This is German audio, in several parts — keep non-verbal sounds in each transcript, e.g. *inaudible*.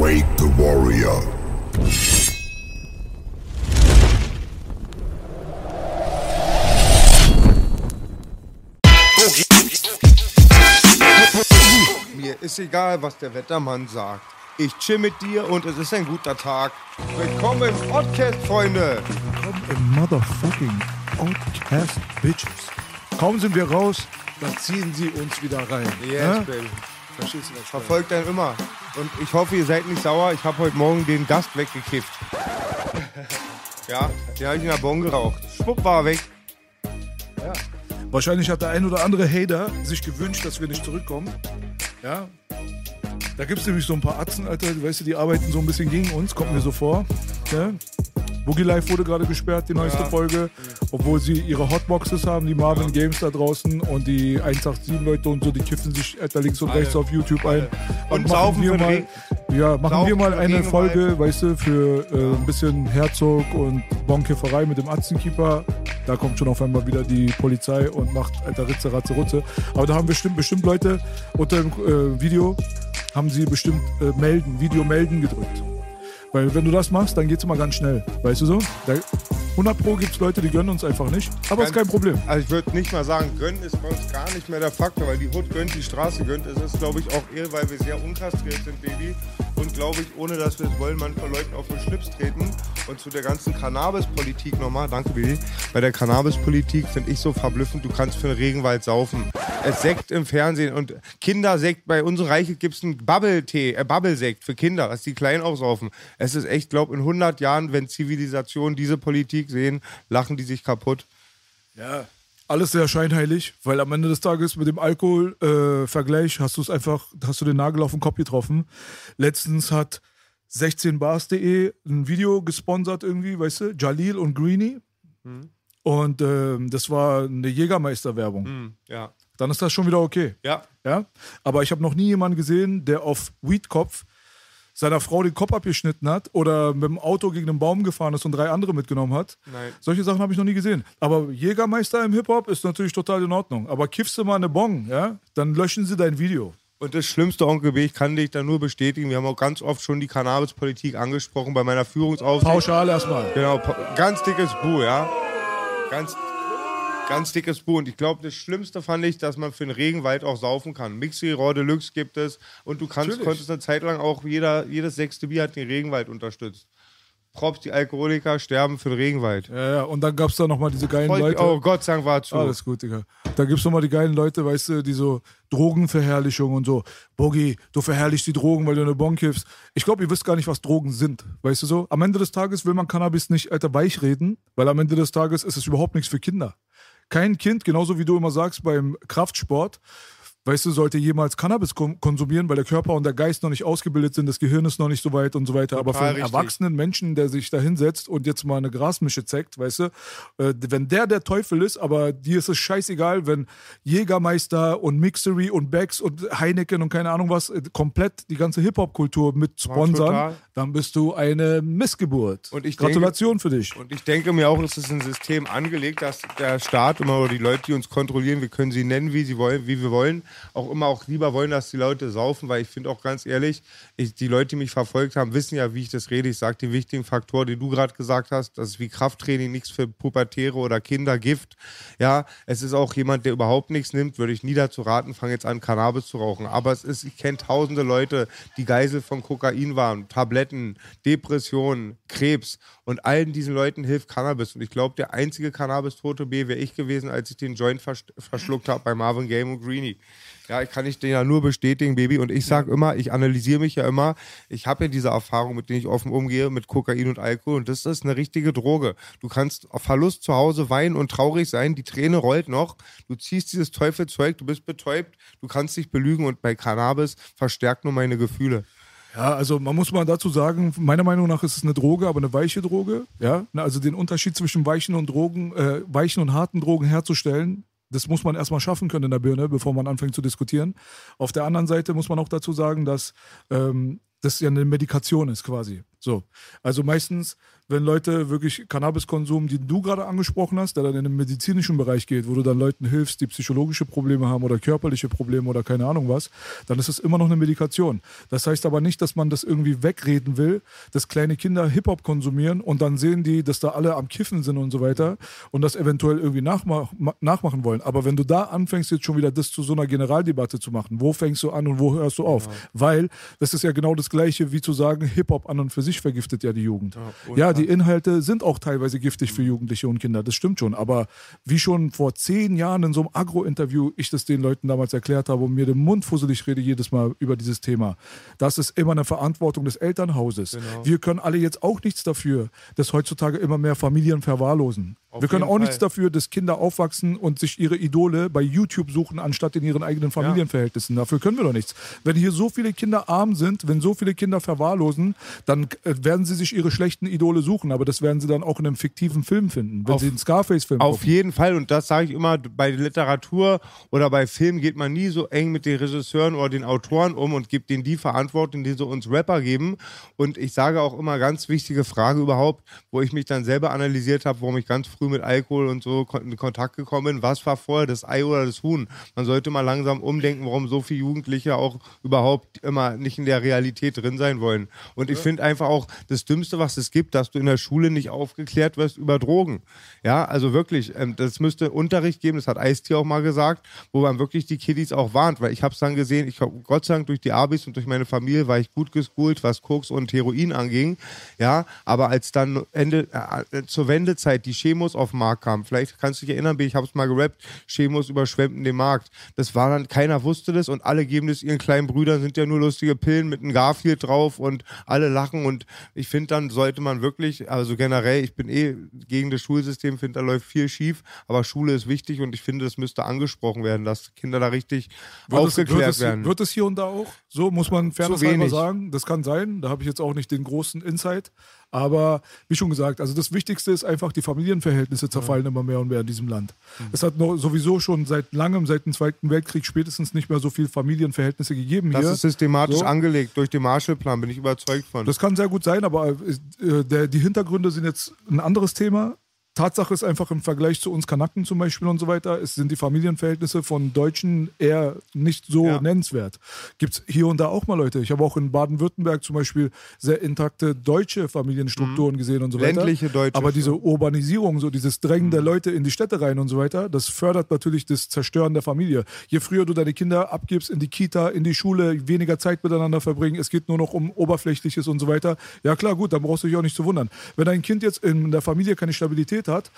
wake the warrior. Mir ist egal, was der Wettermann sagt. Ich chill mit dir und es ist ein guter Tag. Willkommen im Podcast, Freunde. Willkommen im motherfucking Outcast Bitches. Kaum sind wir raus, dann ziehen sie uns wieder rein. Yes, Ja? baby. Verstehst du das? Verfolgt einen immer. Und ich hoffe, ihr seid nicht sauer. Ich habe heute Morgen den Gast weggekifft. *laughs* ja, den habe ich in der Bon geraucht. Schwupp war er weg. Wahrscheinlich hat der ein oder andere Hater sich gewünscht, dass wir nicht zurückkommen. Ja. Da gibt es nämlich so ein paar Atzen, Alter, weißt du, die arbeiten so ein bisschen gegen uns, kommt mir so vor. Ja? Boogie Life wurde gerade gesperrt, die neueste Ja. Folge, obwohl sie ihre Hotboxes haben, die Marvin Games da draußen und die 187-Leute und so, die kiffen sich Alter, links und rechts auf YouTube ein. Und machen saufen wir mal, ja, machen Saufen wir mal eine. Folge, weißt du, für äh, ein bisschen Herzog und Bonkifferei mit dem Atzenkeeper. Da kommt schon auf einmal wieder die Polizei und macht alter Ritze, Ratze, Rutze. Aber da haben bestimmt, bestimmt Leute unter dem äh, Video, haben sie bestimmt äh, melden, Video melden gedrückt. Weil wenn du das machst, dann geht's immer ganz schnell. Weißt du so? Da, 100 Pro gibt's Leute, die gönnen uns einfach nicht. Aber ist kein Problem. Also ich würde nicht mal sagen, gönnen ist bei uns gar nicht mehr der Faktor, weil die Hut gönnt, die Straße gönnt. Es ist, glaube ich, auch eher, weil wir sehr unkastriert sind, Baby. Und glaube ich, ohne dass wir es wollen, manchmal Leuten auf den Schlips treten. Und zu der ganzen Cannabis-Politik nochmal, danke Baby. Bei der Cannabis-Politik finde ich so verblüffend, du kannst für den Regenwald saufen. Es Sekt im Fernsehen und Kindersekt, bei uns Reiche gibt es einen Bubble-Tee, äh, Bubble-Sekt für Kinder, dass die klein aufsaufen. Es ist echt, glaube in 100 Jahren, wenn Zivilisationen diese Politik sehen, lachen die sich kaputt. Ja. Alles sehr scheinheilig, weil am Ende des Tages mit dem Alkohol-Vergleich hast du es einfach, hast du den Nagel auf den Kopf getroffen. Letztens hat 16bars.de ein Video gesponsert irgendwie, weißt du, Jalil und Greenie. Und ähm, das war eine Jägermeister-Werbung. Ja. Dann ist das schon wieder okay. Ja. Ja? Aber ich habe noch nie jemanden gesehen, der auf Weedkopf seiner Frau den Kopf abgeschnitten hat oder mit dem Auto gegen einen Baum gefahren ist und drei andere mitgenommen hat. Nein. Solche Sachen habe ich noch nie gesehen. Aber Jägermeister im Hip-Hop ist natürlich total in Ordnung. Aber kiffst du mal eine Bong, ja, dann löschen sie dein Video. Und das Schlimmste, Onkel B, ich kann dich da nur bestätigen. Wir haben auch ganz oft schon die Cannabis-Politik angesprochen bei meiner Führungsaufsicht. Pauschal erstmal. Genau, ganz dickes Bu, ja. Ganz, ganz dickes Bu. Und ich glaube, das Schlimmste fand ich, dass man für den Regenwald auch saufen kann. Mixi Raw Deluxe gibt es. Und du kannst, Natürlich. konntest eine Zeit lang auch jeder, jedes sechste Bier hat den Regenwald unterstützt. Props, die Alkoholiker sterben für den Regenwald. Ja, ja. Und dann gab es da nochmal diese geilen Freut- Leute. Oh, Gott sei Dank war zu. Alles gut, Digga. Da gibt's nochmal die geilen Leute, weißt du, die so Drogenverherrlichung und so. Boogie, du verherrlichst die Drogen, weil du eine Bon kiffst. Ich glaube, ihr wisst gar nicht, was Drogen sind. Weißt du so? Am Ende des Tages will man Cannabis nicht, Alter, weichreden, weil am Ende des Tages ist es überhaupt nichts für Kinder. Kein Kind, genauso wie du immer sagst beim Kraftsport, weißt du, sollte jemals Cannabis kon konsumieren, weil der Körper und der Geist noch nicht ausgebildet sind, das Gehirn ist noch nicht so weit und so weiter. Aber für einen richtig. erwachsenen Menschen, der sich da hinsetzt und jetzt mal eine Grasmische zeckt, weißt du, äh, wenn der der Teufel ist, aber dir ist es scheißegal, wenn Jägermeister und Mixery und Becks und Heineken und keine Ahnung was äh, komplett die ganze Hip-Hop-Kultur mit sponsern, dann bist du eine Missgeburt. Und ich Gratulation für dich. Und ich denke mir auch, es ist ein System angelegt, dass der Staat immer oder die Leute, die uns kontrollieren, wir können sie nennen, wie sie wollen, wie wir wollen, auch immer auch lieber wollen, dass die Leute saufen, weil ich finde auch ganz ehrlich, ich, die Leute, die mich verfolgt haben, wissen ja, wie ich das rede. Ich sage die wichtigen Faktoren, die du gerade gesagt hast, das ist wie Krafttraining, nichts für Pubertäre oder Kinder, Gift. Ja, es ist auch jemand, der überhaupt nichts nimmt, würde ich nie dazu raten, fang jetzt an, Cannabis zu rauchen. Aber es ist, ich kenne tausende Leute, die Geisel von Kokain waren, Tabletten, Depressionen, Krebs und allen diesen Leuten hilft Cannabis. Und ich glaube, der einzige Cannabis-Tote B wäre ich gewesen, als ich den Joint vers verschluckt habe bei Marvin Game und Greenie. Ja, ich kann ich den ja nur bestätigen, Baby. Und ich sage immer, ich analysiere mich ja immer. Ich habe ja diese Erfahrung, mit denen ich offen umgehe, mit Kokain und Alkohol. Und das ist eine richtige Droge. Du kannst auf Verlust zu Hause weinen und traurig sein. Die Träne rollt noch. Du ziehst dieses Teufelzeug, du bist betäubt. Du kannst dich belügen. Und bei Cannabis verstärkt nur meine Gefühle. Ja, also man muss mal dazu sagen, meiner Meinung nach ist es eine Droge, aber eine weiche Droge. Ja, also den Unterschied zwischen weichen und Drogen, äh, weichen und harten Drogen herzustellen, das muss man erstmal schaffen können in der Birne, bevor man anfängt zu diskutieren. Auf der anderen Seite muss man auch dazu sagen, dass ähm, das ja eine Medikation ist quasi. So. Also meistens wenn Leute wirklich Cannabiskonsum, die du gerade angesprochen hast, der dann in den medizinischen Bereich geht, wo du dann Leuten hilfst, die psychologische Probleme haben oder körperliche Probleme oder keine Ahnung was, dann ist es immer noch eine Medikation. Das heißt aber nicht, dass man das irgendwie wegreden will, dass kleine Kinder Hip-Hop konsumieren und dann sehen die, dass da alle am Kiffen sind und so weiter und das eventuell irgendwie nachmach nachmachen wollen. Aber wenn du da anfängst, jetzt schon wieder das zu so einer Generaldebatte zu machen, wo fängst du an und wo hörst du auf? Ja. Weil das ist ja genau das Gleiche, wie zu sagen, Hip-Hop an und für sich vergiftet ja die Jugend. Ja, ja die Inhalte sind auch teilweise giftig für Jugendliche und Kinder, das stimmt schon. Aber wie schon vor zehn Jahren in so einem Agro-Interview ich das den Leuten damals erklärt habe und mir den Mund fusselig rede jedes Mal über dieses Thema, das ist immer eine Verantwortung des Elternhauses. Genau. Wir können alle jetzt auch nichts dafür, dass heutzutage immer mehr Familien verwahrlosen. Auf wir können auch Fall. nichts dafür, dass Kinder aufwachsen und sich ihre Idole bei YouTube suchen, anstatt in ihren eigenen Familienverhältnissen. Ja. Dafür können wir doch nichts. Wenn hier so viele Kinder arm sind, wenn so viele Kinder verwahrlosen, dann äh, werden sie sich ihre schlechten Idole suchen. Aber das werden sie dann auch in einem fiktiven Film finden, wenn auf, sie einen Scarface-Film Auf gucken. jeden Fall. Und das sage ich immer, bei Literatur oder bei Filmen geht man nie so eng mit den Regisseuren oder den Autoren um und gibt denen die Verantwortung, die sie uns Rapper geben. Und ich sage auch immer ganz wichtige Frage überhaupt, wo ich mich dann selber analysiert habe, warum ich ganz früh mit Alkohol und so in Kontakt gekommen. Was war vorher, das Ei oder das Huhn? Man sollte mal langsam umdenken, warum so viele Jugendliche auch überhaupt immer nicht in der Realität drin sein wollen. Und ich finde einfach auch das Dümmste, was es gibt, dass du in der Schule nicht aufgeklärt wirst über Drogen. Ja, also wirklich, ähm, das müsste Unterricht geben, das hat Eistier auch mal gesagt, wo man wirklich die Kiddies auch warnt, weil ich habe es dann gesehen, ich Gott sei Dank durch die Abis und durch meine Familie war ich gut geschult, was Koks und Heroin anging. Ja, aber als dann Ende äh, zur Wendezeit die Chemos auf den Markt kamen, vielleicht kannst du dich erinnern, ich habe es mal gerappt, Chemos überschwemmten den Markt. Das war dann, keiner wusste das und alle geben das ihren kleinen Brüdern, sind ja nur lustige Pillen mit einem Garfield drauf und alle lachen und ich finde, dann sollte man wirklich, also generell, ich bin eh gegen das Schulsystem, finde, da läuft viel schief, aber Schule ist wichtig und ich finde, das müsste angesprochen werden, dass Kinder da richtig wird aufgeklärt es, wird werden. Es, wird es hier und da auch? So muss man fairnesshalber sagen. Das kann sein, da habe ich jetzt auch nicht den großen Insight. Aber wie schon gesagt, also das Wichtigste ist einfach, die Familienverhältnisse zerfallen immer mehr und mehr in diesem Land. Mhm. Es hat noch sowieso schon seit langem, seit dem Zweiten Weltkrieg spätestens nicht mehr so viele Familienverhältnisse gegeben das hier. Das ist systematisch so. angelegt durch den Marshallplan, bin ich überzeugt von. Das kann sehr gut sein, aber äh, der, die Hintergründe sind jetzt ein anderes Thema. Tatsache ist einfach im Vergleich zu uns Kanaken zum Beispiel und so weiter, es sind die Familienverhältnisse von Deutschen eher nicht so ja. nennenswert. Gibt es hier und da auch mal Leute. Ich habe auch in Baden-Württemberg zum Beispiel sehr intakte deutsche Familienstrukturen mhm. gesehen und so weiter. Ländliche deutsche. Aber diese Urbanisierung, so dieses Drängen mhm. der Leute in die Städte rein und so weiter, das fördert natürlich das Zerstören der Familie. Je früher du deine Kinder abgibst in die Kita, in die Schule, weniger Zeit miteinander verbringen, es geht nur noch um Oberflächliches und so weiter. Ja klar, gut, dann brauchst du dich auch nicht zu wundern. Wenn dein Kind jetzt in der Familie keine Stabilität Qualität hat,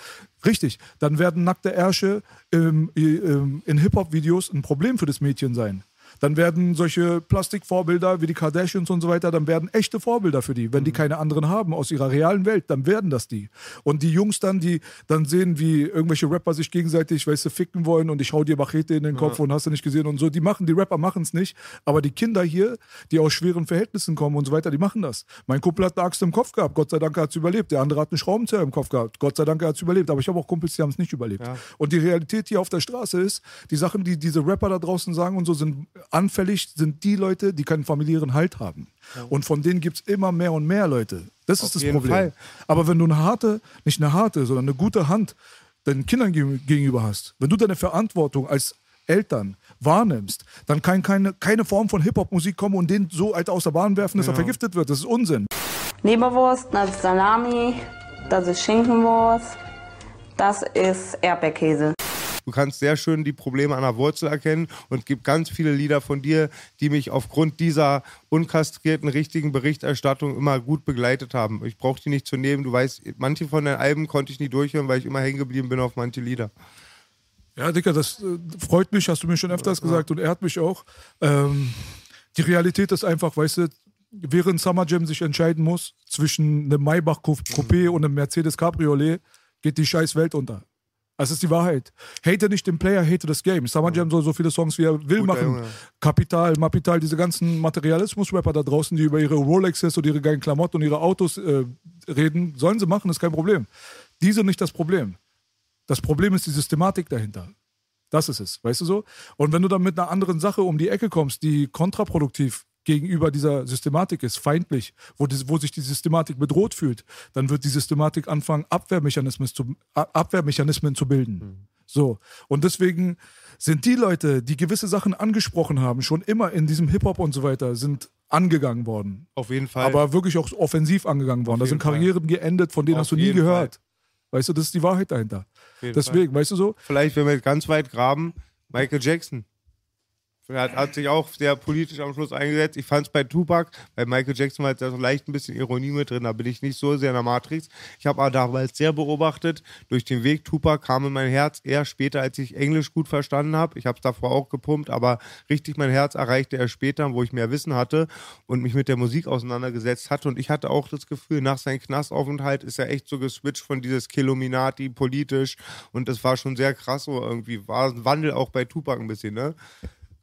richtig, dann werden nackte Ärsche ähm, ähm, in Hip-Hop-Videos ein Problem für das Mädchen sein dann werden solche Plastikvorbilder wie die Kardashians und so weiter, dann werden echte Vorbilder für die. Wenn die mhm. keine anderen haben aus ihrer realen Welt, dann werden das die. Und die Jungs dann, die dann sehen, wie irgendwelche Rapper sich gegenseitig, weißt du, ficken wollen und ich hau dir Machete in den Kopf ja. und hast du nicht gesehen und so, die machen, die Rapper machen es nicht, aber die Kinder hier, die aus schweren Verhältnissen kommen und so weiter, die machen das. Mein Kumpel hat eine Axt im Kopf gehabt, Gott sei Dank hat es überlebt. Der andere hat einen Schraubenzieher im Kopf gehabt, Gott sei Dank hat es überlebt. Aber ich habe auch Kumpels, die haben es nicht überlebt. Ja. Und die Realität hier auf der Straße ist, die Sachen, die diese Rapper da draußen sagen und so, sind anfällig sind die Leute, die keinen familiären Halt haben. Ja. Und von denen gibt es immer mehr und mehr Leute. Das Auf ist das Problem. Fall. Aber wenn du eine harte, nicht eine harte, sondern eine gute Hand deinen Kindern gegenüber hast, wenn du deine Verantwortung als Eltern wahrnimmst, dann kann keine, keine Form von Hip-Hop-Musik kommen und den so alt aus der Bahn werfen, dass ja. er vergiftet wird. Das ist Unsinn. Leberwurst, das ist Salami, das ist Schinkenwurst, das ist Erdbeerkäse. Du kannst sehr schön die Probleme an der Wurzel erkennen und gibt ganz viele Lieder von dir, die mich aufgrund dieser unkastrierten, richtigen Berichterstattung immer gut begleitet haben. Ich brauche die nicht zu nehmen. Du weißt, manche von den Alben konnte ich nie durchhören, weil ich immer hängen geblieben bin auf manche Lieder. Ja, Dicker, das äh, freut mich, hast du mir schon öfters gesagt und ehrt mich auch. Ähm, die Realität ist einfach, weißt du, während Summer Jam sich entscheiden muss zwischen einem Maybach Coupé und einem Mercedes Cabriolet, geht die scheiß Welt unter. Das ist die Wahrheit. Hate nicht den Player, hate das Game. Summer Jam soll so viele Songs wie er will Guter machen. Junge. Kapital, Mapital, diese ganzen Materialismus-Rapper da draußen, die über ihre Rolexes und ihre geilen Klamotten und ihre Autos äh, reden, sollen sie machen, ist kein Problem. Die sind nicht das Problem. Das Problem ist die Systematik dahinter. Das ist es, weißt du so? Und wenn du dann mit einer anderen Sache um die Ecke kommst, die kontraproduktiv gegenüber dieser Systematik ist, feindlich, wo, die, wo sich die Systematik bedroht fühlt, dann wird die Systematik anfangen, Abwehrmechanismen zu, Abwehrmechanismen zu bilden. So. Und deswegen sind die Leute, die gewisse Sachen angesprochen haben, schon immer in diesem Hip-Hop und so weiter, sind angegangen worden. Auf jeden Fall. Aber wirklich auch offensiv angegangen worden. Da sind Karrieren geendet, von denen Auf hast du nie gehört. Weißt du, das ist die Wahrheit dahinter. Deswegen, weißt du so? Vielleicht, wenn wir ganz weit graben, Michael Jackson. Hat, hat sich auch sehr politisch am Schluss eingesetzt. Ich fand es bei Tupac, bei Michael Jackson war da so leicht ein bisschen Ironie mit drin, da bin ich nicht so sehr in der Matrix. Ich habe aber damals sehr beobachtet, durch den Weg Tupac kam in mein Herz eher später, als ich Englisch gut verstanden habe. Ich habe es davor auch gepumpt, aber richtig mein Herz erreichte er später, wo ich mehr Wissen hatte und mich mit der Musik auseinandergesetzt hatte. Und ich hatte auch das Gefühl, nach seinem Knastaufenthalt ist er echt so geswitcht von dieses Killuminati politisch und das war schon sehr krass so irgendwie. War ein Wandel auch bei Tupac ein bisschen, ne?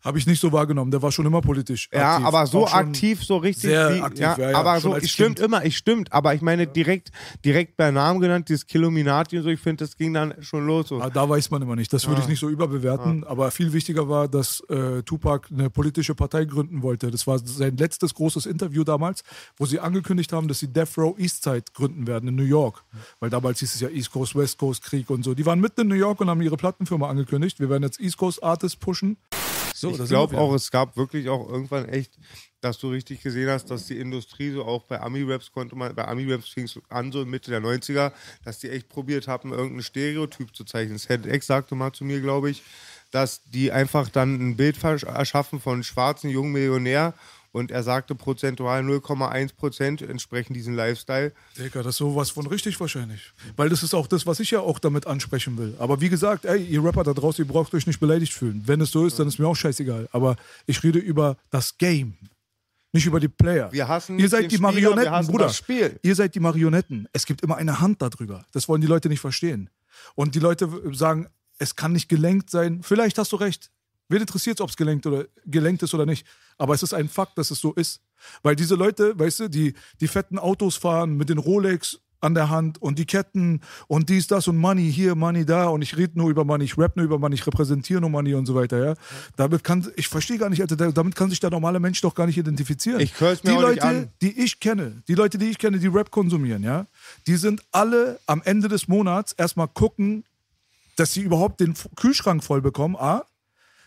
Habe ich nicht so wahrgenommen. Der war schon immer politisch. Ja, aktiv. aber so aktiv, so richtig. sehr wie, aktiv, ja, ja, ja, aber so, ich stimmt immer, ich stimmt, aber ich meine direkt, direkt bei Namen genannt, dieses Killuminati und so, ich finde, das ging dann schon los. So. Ah, Da weiß man immer nicht. Das würde ich nicht so überbewerten. Aber viel wichtiger war, dass äh, Tupac eine politische Partei gründen wollte. Das war sein letztes großes Interview damals, wo sie angekündigt haben, dass sie Death Row Eastside gründen werden in New York. Weil damals hieß es ja East Coast, West Coast Krieg und so. Die waren mitten in New York und haben ihre Plattenfirma angekündigt. Wir werden jetzt East Coast Artists pushen. So, ich glaube auch, es gab wirklich auch irgendwann echt, dass du richtig gesehen hast, dass die Industrie so auch bei Ami-Raps konnte man, bei Ami-Raps fing es an, so Mitte der 90er, dass die echt probiert haben, irgendein Stereotyp zu zeichnen. Sad X sagte mal zu mir, glaube ich, dass die einfach dann ein Bild erschaffen von einem schwarzen jungen Millionär und er sagte prozentual 0,1 Prozent entsprechen diesem Lifestyle. Digga, das ist sowas von richtig wahrscheinlich. Weil das ist auch das, was ich ja auch damit ansprechen will. Aber wie gesagt, ey, ihr Rapper da draußen, ihr braucht euch nicht beleidigt fühlen. Wenn es so ist, dann ist mir auch scheißegal. Aber ich rede über das Game. Nicht über die Player. Wir hassen ihr seid die Spieler, Marionetten, Bruder. Spiel. Ihr seid die Marionetten. Es gibt immer eine Hand darüber. Das wollen die Leute nicht verstehen. Und die Leute sagen, es kann nicht gelenkt sein. Vielleicht hast du recht. Wen interessiert es, ob es gelenkt, oder, gelenkt ist oder nicht? Aber es ist ein Fakt, dass es so ist. Weil diese Leute, weißt du, die, die fetten Autos fahren mit den Rolex an der Hand und die Ketten und dies, das und Money hier, Money da und ich rede nur über Money, ich rap nur über Money, ich repräsentiere nur Money und so weiter, ja. Damit kann, ich verstehe gar nicht, Alter, da- damit kann sich der normale Mensch doch gar nicht identifizieren. Ich hör's mir die Leute, an. die ich kenne, die Leute, die ich kenne, die Rap konsumieren, ja, die sind alle am Ende des Monats erstmal gucken, dass sie überhaupt den Kühlschrank voll bekommen, A,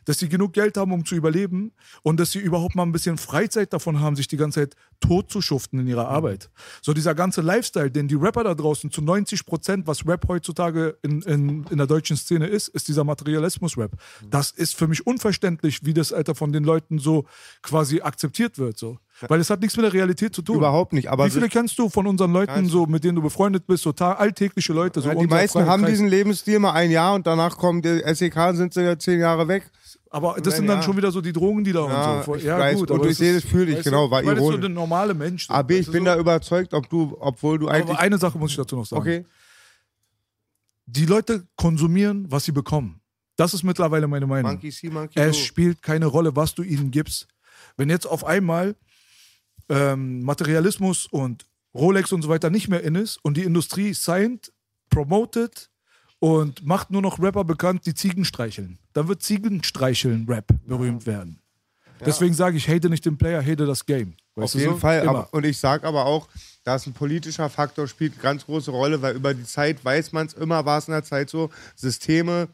dass sie genug Geld haben, um zu überleben und dass sie überhaupt mal ein bisschen Freizeit davon haben, sich die ganze Zeit tot zu schuften in ihrer Arbeit. So dieser ganze Lifestyle, den die Rapper da draußen zu 90 Prozent, was Rap heutzutage in, in, in der deutschen Szene ist, ist dieser Materialismus-Rap. Das ist für mich unverständlich, wie das Alter von den Leuten so quasi akzeptiert wird. So. Weil es hat nichts mit der Realität zu tun. Überhaupt nicht, aber Wie viele kennst du von unseren Leuten, so, mit denen du befreundet bist, so alltägliche Leute? So Ja, die meisten haben Kreis. diesen Lebensstil mal ein Jahr und danach kommen die SEK und sind sie ja zehn Jahre weg. Aber das sind dann ja. schon wieder so die Drogendealer Ja, und so. ich weiß, und aber ich sehe das für dich, weißt du, genau, war ich das ist so der normale Mensch. so, Aber ich bin so. da überzeugt, ob du, obwohl du eigentlich. Aber eine Sache muss ich dazu noch sagen. okay. Die Leute konsumieren, was sie bekommen. Das ist mittlerweile meine Meinung. Monkey see, Monkey Es spielt keine Rolle, was du ihnen gibst. Wenn jetzt auf einmal ähm, Materialismus und Rolex und so weiter nicht mehr in ist und die Industrie signed, promoted und macht nur noch Rapper bekannt, die Ziegen streicheln, dann wird Ziegenstreicheln-Rap berühmt werden. Deswegen sage ich, hate nicht den Player, hate das Game. Auf Weißt du jeden so? Fall. Aber, und ich sage aber auch, dass ein politischer Faktor spielt eine ganz große Rolle, weil über die Zeit weiß man es immer, war es in der Zeit so, Systeme,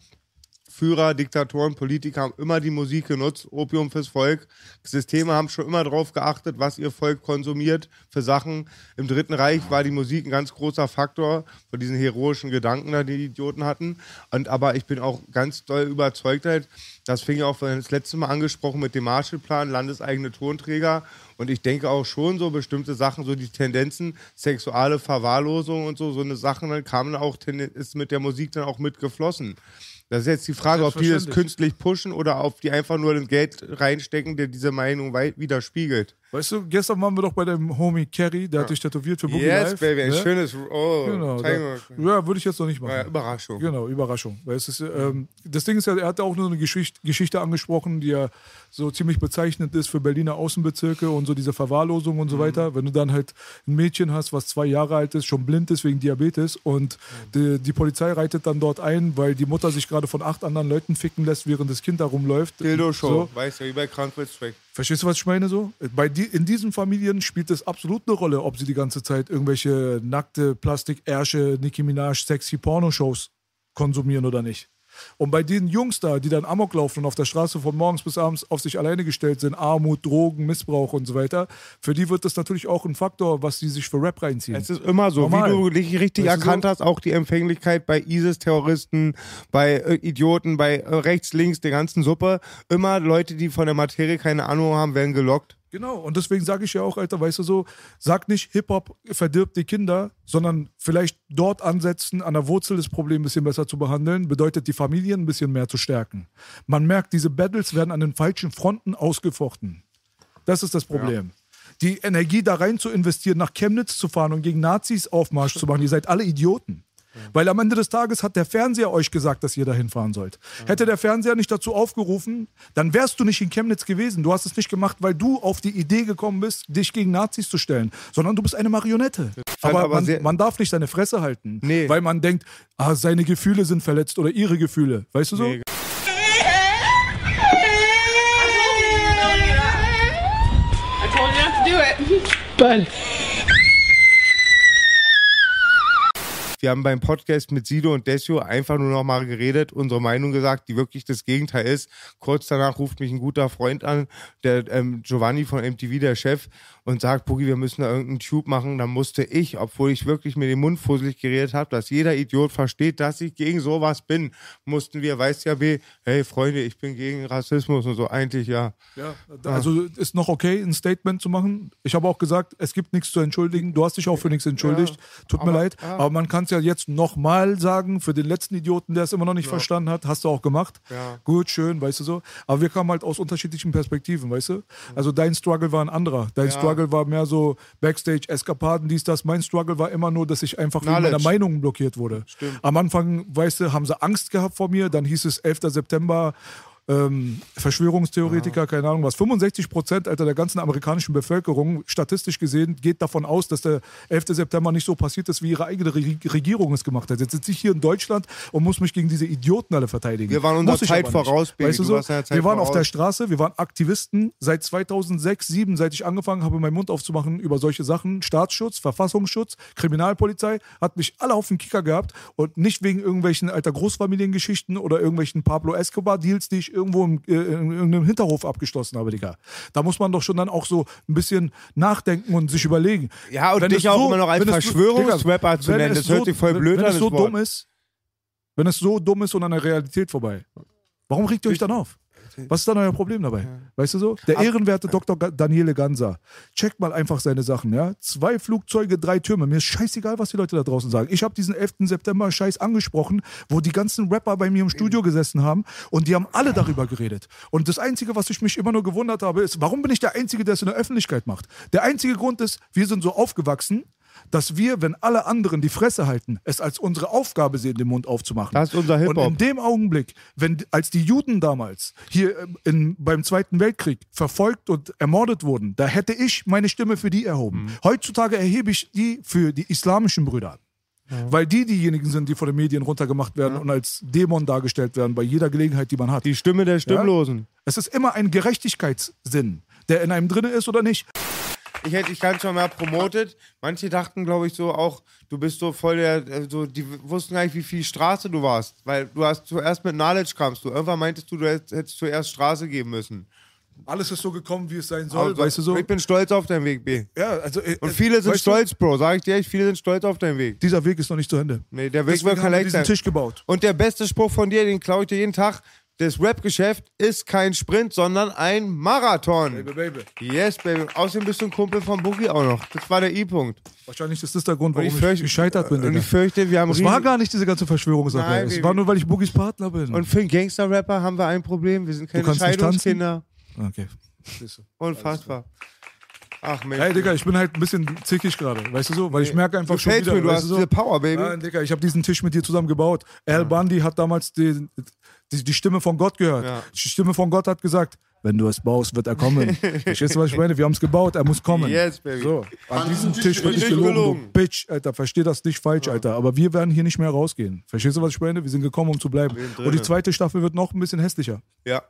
Führer, Diktatoren, Politiker haben immer die Musik genutzt, Opium fürs Volk. Systeme haben schon immer darauf geachtet, was ihr Volk konsumiert für Sachen. Im Dritten Reich war die Musik ein ganz großer Faktor von diesen heroischen Gedanken, da die, die Idioten hatten. Und aber ich bin auch ganz doll überzeugt halt, das fing ja auch das letzte Mal angesprochen mit dem Marshallplan, landeseigene Tonträger. Und ich denke auch schon so bestimmte Sachen, so die Tendenzen, sexuelle Verwahrlosung und so, so eine Sachen, dann kamen auch, ist mit der Musik dann auch mitgeflossen. Das ist jetzt die Frage, ob die das künstlich pushen oder ob die einfach nur das Geld reinstecken, der diese Meinung weit widerspiegelt. Weißt du, gestern waren wir doch bei dem Homie Kerry, der hat dich tätowiert für Boogie Yes, Live. Baby, ein ne? schönes. Oh, Genau. Da, ja, würde ich jetzt noch nicht machen. Ja, Überraschung. Genau, Überraschung. Weil ist, ähm, das Ding ist ja, er hat auch nur eine Geschichte, Geschichte angesprochen, die ja so ziemlich bezeichnend ist für Berliner Außenbezirke und so diese Verwahrlosung und so weiter. Wenn du dann halt ein Mädchen hast, was zwei Jahre alt ist, schon blind ist wegen Diabetes und die, die Polizei reitet dann dort ein, weil die Mutter sich gerade von acht anderen Leuten ficken lässt, während das Kind da rumläuft. Dildo-Show, So. weißt du, wie bei Krankheitstrack. Verstehst du, was ich meine so? Bei die, in diesen Familien spielt es absolut eine Rolle, ob sie die ganze Zeit irgendwelche nackte Plastik-Ärsche, Nicki Minaj, sexy Pornoshows konsumieren oder nicht. Und bei den Jungs da, die dann Amok laufen und auf der Straße von morgens bis abends auf sich alleine gestellt sind, Armut, Drogen, Missbrauch und so weiter, für die wird das natürlich auch ein Faktor, was die sich für Rap reinziehen. Es ist immer so, Normal. wie du richtig Weißt du erkannt so? hast, auch die Empfänglichkeit bei ISIS-Terroristen, bei äh, Idioten, bei äh, rechts, links, der ganzen Suppe. Immer Leute, die von der Materie keine Ahnung haben, werden gelockt. Genau, und deswegen sage ich ja auch, Alter, weißt du so, sag nicht, Hip-Hop verdirbt die Kinder, sondern vielleicht dort ansetzen, an der Wurzel des Problems ein bisschen besser zu behandeln, bedeutet die Familien ein bisschen mehr zu stärken. Man merkt, diese Battles werden an den falschen Fronten ausgefochten. Das ist das Problem. Die Energie da rein zu investieren, nach Chemnitz zu fahren und gegen Nazis Aufmarsch zu machen, ihr seid alle Idioten. Weil am Ende des Tages hat der Fernseher euch gesagt, dass ihr dahin fahren sollt. Hätte der Fernseher nicht dazu aufgerufen, dann wärst du nicht in Chemnitz gewesen. Du hast es nicht gemacht, weil du auf die Idee gekommen bist, dich gegen Nazis zu stellen, sondern du bist eine Marionette. Aber, aber man, man darf nicht seine Fresse halten, Nee. weil man denkt, ah, seine Gefühle sind verletzt oder ihre Gefühle. Weißt du so? Nee. I told you not to do it. But Wir haben beim Podcast mit Sido und Desio einfach nur noch mal geredet, unsere Meinung gesagt, die wirklich das Gegenteil ist. Kurz danach ruft mich ein guter Freund an, der ähm, Giovanni von MTV, der Chef, und sagt, Boogie, wir müssen da irgendeinen Tube machen. Dann musste ich, obwohl ich wirklich mir den Mund fusselig geredet habe, dass jeder Idiot versteht, dass ich gegen sowas bin, mussten wir, weißt ja, B, hey Freunde, ich bin gegen Rassismus und so. Eigentlich ja. Ja, also ist noch okay, ein Statement zu machen. Ich habe auch gesagt, es gibt nichts zu entschuldigen. Du hast dich auch für nichts entschuldigt. Tut mir aber- leid. ja. Aber man kann es ja jetzt nochmal sagen, für den letzten Idioten, der es immer noch nicht verstanden hat, hast du auch gemacht. Ja. Gut, schön, weißt du so. Aber wir kamen halt aus unterschiedlichen Perspektiven, weißt du. Also dein Struggle war ein anderer. Dein Ja. Struggle war mehr so Backstage-Eskapaden, dies, das. Mein Struggle war immer nur, dass ich einfach wegen Knowledge. meiner Meinung blockiert wurde. Am Anfang, weißt du, haben sie Angst gehabt vor mir. Dann hieß es 11. September, ähm, Verschwörungstheoretiker, keine Ahnung was. 65 Prozent Alter, der ganzen amerikanischen Bevölkerung, statistisch gesehen, geht davon aus, dass der 11. September nicht so passiert ist, wie ihre eigene Re Regierung es gemacht hat. Jetzt sitze ich hier in Deutschland und muss mich gegen diese Idioten alle verteidigen. Wir waren unserer Zeit voraus, Baby. Weißt du so? wir waren auf voraus. der Straße, wir waren Aktivisten seit 2006, 2007, seit ich angefangen habe, meinen Mund aufzumachen über solche Sachen. Staatsschutz, Verfassungsschutz, Kriminalpolizei, hat mich alle auf den Kicker gehabt und nicht wegen irgendwelchen alter Großfamiliengeschichten oder irgendwelchen Pablo Escobar-Deals, die ich irgendwo im, äh, in irgendeinem Hinterhof abgeschlossen habe, Digga. Da muss man doch schon dann auch so ein bisschen nachdenken und sich überlegen. Ja, und Wenn dich es auch immer noch als wenn es- Verschwörungsrapper zu wenn nennen, es das hört sich voll wenn, blöd wenn an, es das so Wort. dumm ist, wenn es so dumm ist und an der Realität vorbei, warum regt ihr euch dann auf? Was ist dann euer Problem dabei? Weißt du so? Der ehrenwerte Dr. Ga- Daniele Ganser. Checkt mal einfach seine Sachen, ja? Zwei Flugzeuge, drei Türme. Mir ist scheißegal, was die Leute da draußen sagen. Ich habe diesen 11. September Scheiß angesprochen, wo die ganzen Rapper bei mir im Studio gesessen haben und die haben alle darüber geredet. Und das Einzige, was ich mich immer nur gewundert habe, ist, warum bin ich der Einzige, der es in der Öffentlichkeit macht? Der einzige Grund ist, wir sind so aufgewachsen, dass wir, wenn alle anderen die Fresse halten, es als unsere Aufgabe sehen, den Mund aufzumachen. Das ist unser Und Hip-Hop. in dem Augenblick, wenn als die Juden damals hier ähm, in, beim Zweiten Weltkrieg verfolgt und ermordet wurden, da hätte ich meine Stimme für die erhoben. Mhm. Heutzutage erhebe ich die für die islamischen Brüder. Weil die diejenigen sind, die von den Medien runtergemacht werden und als Dämon dargestellt werden bei jeder Gelegenheit, die man hat. Die Stimme der Stimmlosen. Es ist immer ein Gerechtigkeitssinn, der in einem drin ist oder nicht. Ich hätte ich ganz schon mal promotet. Manche dachten, glaube ich, so auch, du bist so voll der, äh, so, die wussten gar nicht, wie viel Straße du warst. Weil du hast zuerst mit Knowledge kamst. Du irgendwann meintest du, du hättest, zuerst Straße geben müssen. Alles ist so gekommen, wie es sein soll, Also, weißt du so? Ich bin stolz auf deinen Weg, B. ja, also, äh, Und viele sind weißt du, stolz, Bro. Sag ich dir, echt, viele sind stolz auf deinen Weg. Dieser Weg ist noch nicht zu Ende. Nee, der Weg Deswegen wird haben wir kein diesen sein. Tisch gebaut. Und der beste Spruch von dir, den klaue ich dir jeden Tag. Das Rap-Geschäft ist kein Sprint, sondern ein Marathon. Baby, baby. Yes, Baby. Außerdem bist du ein Kumpel von Boogie auch noch. Das war der I-Punkt. Wahrscheinlich ist das der Grund, Und warum ich, gescheitert bin. Und Digga. ich fürchte, wir haben Es war gar nicht diese ganze Verschwörungssache. Nein, es Baby. war nur, weil ich Boogies Partner bin. Und für einen Gangster-Rapper haben wir ein Problem. Wir sind keine? Scheidungskinder. okay. Unfassbar. Ach Mensch. Hey, Digga, ich bin halt ein bisschen zickig gerade, weißt du so? Weil ich merke einfach du schon wieder, mir, du hast du so? diese Power, Baby. Nein, Digga, ich habe diesen Tisch mit dir zusammen gebaut. Al Bundy hat damals die, die, die Stimme von Gott gehört. Ja. Die Stimme von Gott hat gesagt, wenn du es baust, wird er kommen. *laughs* Verstehst du, was ich meine? Wir haben es gebaut, er muss kommen. Yes, baby. So, an diesem Tisch wird nicht gelogen, gelogen. Bitch, Alter. Versteh das nicht falsch, Alter. Aber wir werden hier nicht mehr rausgehen. Verstehst du, was ich meine? Wir sind gekommen, um zu bleiben. Und die zweite Staffel wird noch ein bisschen hässlicher. Ja.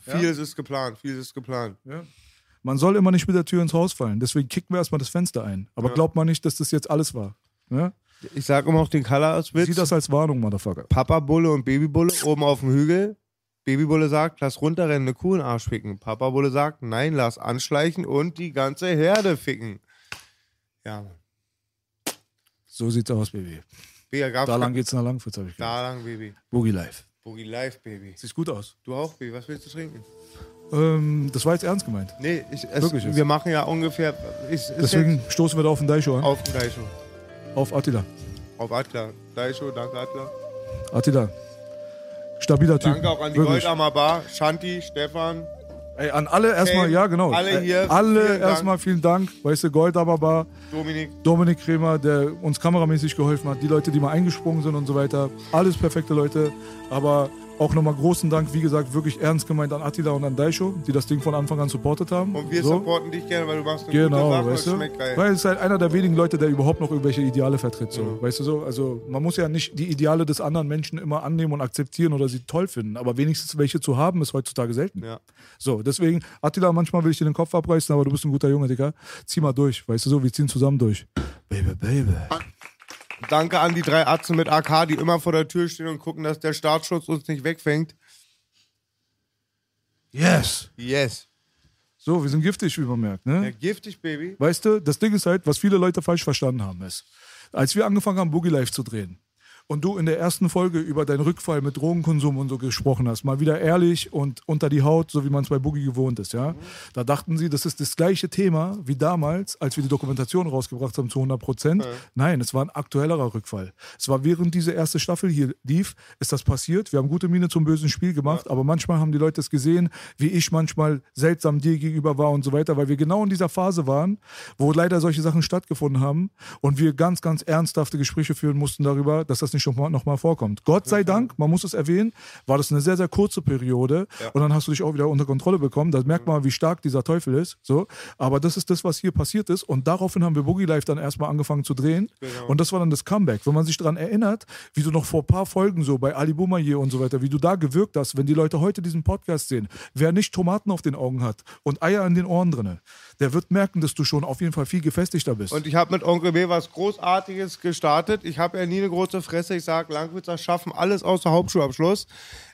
Vieles ist geplant, vieles ist geplant. Man soll immer nicht mit der Tür ins Haus fallen. Deswegen kicken wir erstmal das Fenster ein. Aber glaubt man nicht, dass das jetzt alles war. Ja? Ich sag immer auch den Color als Witz. Sieh das als Warnung, Motherfucker. Papa Bulle und Babybulle oben auf dem Hügel. Babybulle sagt, lass runterrennen, eine Kuh in den Arsch ficken. Papa Bulle sagt, nein, lass anschleichen und die ganze Herde ficken. Ja, Mann. So sieht's aus, Baby. Bea, gab's Da lang geht's nach Langfritz, hab ich gehört. Da lang, Baby. Boogie Life. Boogie Life, Baby. Sieht gut aus. Du auch, Baby. Was willst du trinken? Ähm, das war jetzt ernst gemeint. Nee, ich, es, Wirklich jetzt? wir machen ja ungefähr. Ich, Deswegen stoßen wir da auf den Daisho an. auf den Daisho. Auf Attila. Auf Adler. Daisho, danke Adler. Attila. Stabiler Typ. Danke auch an die Wirklich. Goldammer Bar. Shanti, Stefan. Ey, an alle erstmal, Hey, ja genau. alle hier, Alle vielen Dank. erstmal vielen Dank. Weißt du, Goldammer Bar, Dominik. Dominik Kremer, der uns kameramäßig geholfen hat, die Leute, die mal eingesprungen sind und so weiter. Alles perfekte Leute. Aber auch nochmal großen Dank, wie gesagt, wirklich ernst gemeint an Attila und an Daisho, die das Ding von Anfang an supportet haben. Und wir So. supporten dich gerne, weil du machst eine Genau, gute Sache weißt du? schmeckt geil. Weil es ist halt einer der wenigen Leute, der überhaupt noch irgendwelche Ideale vertritt. So. Mhm. Weißt du so? Also man muss ja nicht die Ideale des anderen Menschen immer annehmen und akzeptieren oder sie toll finden. Aber wenigstens welche zu haben, ist heutzutage selten. Ja. So, deswegen, Attila, manchmal will ich dir den Kopf abreißen, aber du bist ein guter Junge, Digga. Zieh mal durch, weißt du so, wir ziehen zusammen durch. Baby, baby. Danke an die drei Atzen mit AK, die immer vor der Tür stehen und gucken, dass der Startschutz uns nicht wegfängt. Yes. Yes. So, wir sind giftig, wie man merkt, ne? Ja, giftig, Baby. Weißt du, das Ding ist halt, was viele Leute falsch verstanden haben, ist, als wir angefangen haben, Boogie Life zu drehen und du in der ersten Folge über deinen Rückfall mit Drogenkonsum und so gesprochen hast, mal wieder ehrlich und unter die Haut, so wie man es bei Boogie gewohnt ist, ja, da dachten sie, das ist das gleiche Thema wie damals, als wir die Dokumentation rausgebracht haben zu 100 Prozent. Nein, es war ein aktuellerer Rückfall. Es war während diese erste Staffel hier lief, ist das passiert. Wir haben gute Miene zum bösen Spiel gemacht, aber manchmal haben die Leute es gesehen, wie ich manchmal seltsam dir gegenüber war und so weiter, weil wir genau in dieser Phase waren, wo leider solche Sachen stattgefunden haben und wir ganz, ganz ernsthafte Gespräche führen mussten darüber, dass das nicht nochmal noch mal vorkommt. Gott sei Dank, man muss es erwähnen, war das eine sehr, sehr kurze Periode und dann hast du dich auch wieder unter Kontrolle bekommen. Da merkt man, wie stark dieser Teufel ist. So. Aber das ist das, was hier passiert ist und daraufhin haben wir Boogie Life dann erstmal angefangen zu drehen und das war dann das Comeback. Wenn man sich daran erinnert, wie du noch vor ein paar Folgen so bei Ali Boumaier und so weiter, wie du da gewirkt hast, wenn die Leute heute diesen Podcast sehen, wer nicht Tomaten auf den Augen hat und Eier an den Ohren drinne, der wird merken, dass du schon auf jeden Fall viel gefestigter bist. Und ich habe mit Onkel B was Großartiges gestartet. Ich habe ja nie eine große Fresse. Ich sage, Langwitzer schaffen alles außer Hauptschulabschluss.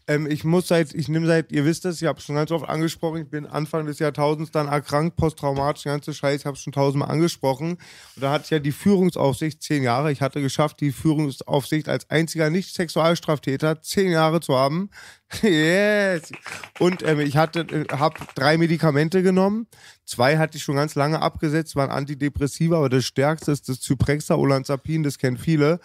Ähm, ich muss seit, ich nehme seit, ihr wisst es, ich habe es schon ganz oft angesprochen, ich bin Anfang des Jahrtausends dann erkrankt, posttraumatisch, ganze Scheiß, ich habe es schon tausendmal angesprochen. Und da hatte ich ja die Führungsaufsicht zehn Jahre. Ich hatte geschafft, die Führungsaufsicht als einziger Nicht-Sexualstraftäter zehn Jahre zu haben. *laughs* yes. Und ähm, ich hatte, äh, habe drei Medikamente genommen. Zwei hatte ich schon ganz lange abgesetzt, waren Antidepressiva, aber das stärkste ist das Zyprexa, Olanzapin, das kennen viele.